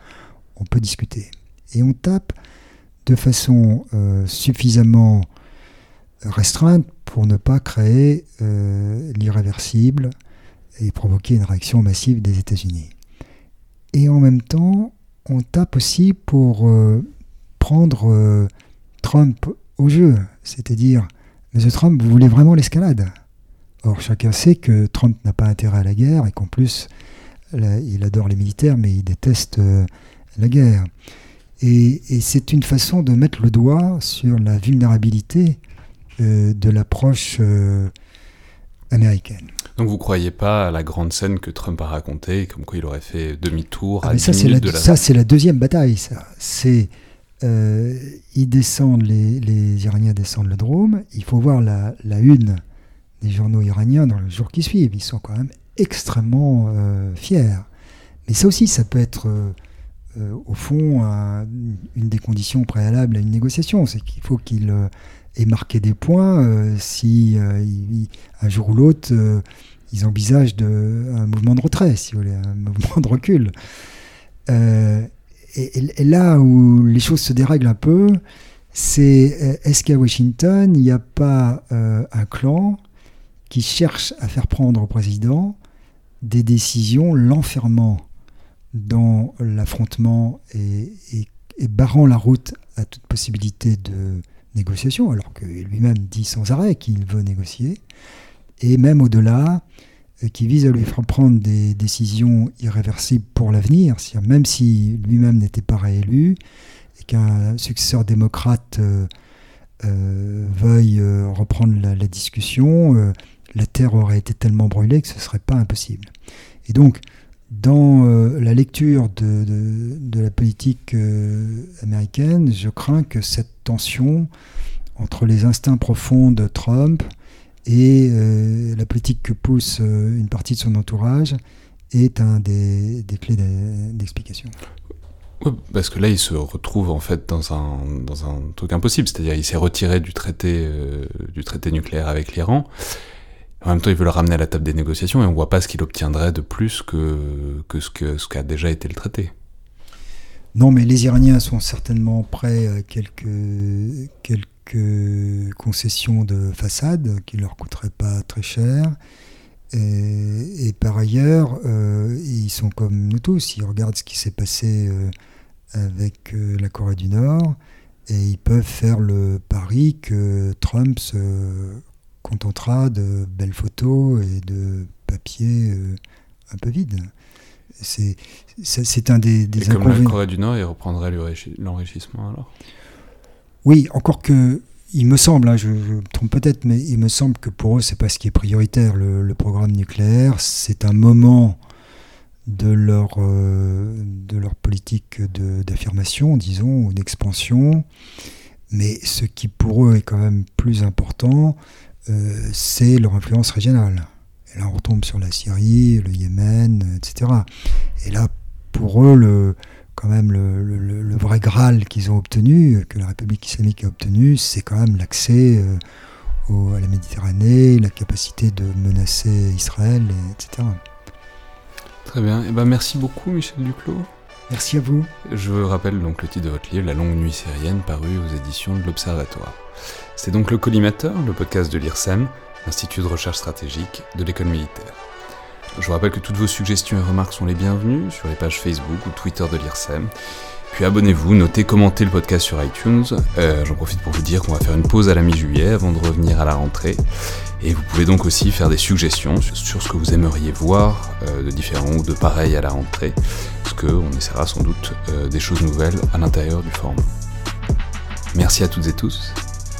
peut discuter. Et on tape de façon euh, suffisamment restreinte pour ne pas créer l'irréversible et provoquer une réaction massive des États-Unis. Et en même temps, on tape aussi pour euh, prendre euh, Trump au jeu, c'est-à-dire, M. Trump, vous voulez vraiment l'escalade Or, chacun sait que Trump n'a pas intérêt à la guerre et qu'en plus, il adore les militaires, mais il déteste euh, la guerre. Et c'est une façon de mettre le doigt sur la vulnérabilité de l'approche américaine. Donc vous croyez pas à la grande scène que Trump a racontée, comme quoi il aurait fait demi-tour ah, à ça, c'est la, ça, c'est la deuxième bataille, ça. C'est euh, ils descendent, les, les, Iraniens descendent le Drôme. Il faut voir la, la, une des journaux iraniens dans le jour qui suivent. Ils sont quand même extrêmement euh, fiers. Mais ça aussi, ça peut être euh, au fond une des conditions préalables à une négociation. C'est qu'il faut qu'ils et marquer des points euh, si euh, un jour ou l'autre euh, ils envisagent de, un mouvement de retrait, si vous voulez, un mouvement de recul. Et, là où les choses se dérèglent un peu, c'est est-ce qu'à Washington, il n'y a pas un clan qui cherche à faire prendre au président des décisions l'enfermant dans l'affrontement et, et, barrant la route à toute possibilité de, négociation, alors que lui-même dit sans arrêt qu'il veut négocier, et même au-delà, euh, qui vise à lui faire prendre des décisions irréversibles pour l'avenir, même si lui-même n'était pas réélu, et qu'un successeur démocrate euh, euh, veuille reprendre la, discussion, la terre aurait été tellement brûlée que ce ne serait pas impossible. Et donc, dans la lecture de, de la politique américaine, je crains que cette tension entre les instincts profonds de Trump et euh, la politique que pousse euh, une partie de son entourage est un des, clés d'explication. parce que là, il se retrouve en fait dans un, dans un truc impossible, c'est-à-dire il s'est retiré du traité, euh, du traité nucléaire avec l'Iran. En même temps, il veut le ramener à la table des négociations et on voit pas ce qu'il obtiendrait de plus que, que ce qu'a ce déjà été le traité. Non, mais les Iraniens sont certainement prêts à quelques, quelques concessions de façade qui leur coûteraient pas très cher. Et, par ailleurs, euh, ils sont comme nous tous, ils regardent ce qui s'est passé euh, avec euh, la Corée du Nord et ils peuvent faire le pari que Trump se contentera de belles photos et de papiers un peu vides. C'est, c'est, un des, des et comme la Corée du Nord, il reprendrait l'enrichissement alors? Oui, encore que il me semble, hein, je, me trompe peut-être, mais il me semble que pour eux, c'est pas ce qui est prioritaire. Le, programme nucléaire, c'est un moment de leur, euh, de leur politique d'affirmation, disons, ou d'expansion. Mais ce qui pour eux est quand même plus important, euh, c'est leur influence régionale. Et là, on retombe sur la Syrie, le Yémen, etc. Et là, pour eux, le, quand même le, vrai Graal qu'ils ont obtenu, que la République islamique a obtenu, c'est quand même l'accès euh, à la Méditerranée, la capacité de menacer Israël, etc. Très bien. Et eh ben, merci beaucoup, Michel Duclos. Merci à vous. Je rappelle donc le titre de votre livre, La longue nuit syrienne, paru aux éditions de l'Observatoire. C'est donc le Collimateur, le podcast de l'IRSEM, l'Institut de recherche stratégique de l'école militaire. Je vous rappelle que toutes vos suggestions et remarques sont les bienvenues sur les pages Facebook ou Twitter de l'IRSEM. Puis abonnez-vous, notez, commentez le podcast sur iTunes. Euh, j'en profite pour vous dire qu'on va faire une pause à la mi-juillet avant de revenir à la rentrée. Et vous pouvez donc aussi faire des suggestions sur ce que vous aimeriez voir euh, de différents ou de pareil à la rentrée, parce qu'on essaiera sans doute euh, des choses nouvelles à l'intérieur du forum. Merci à toutes et tous,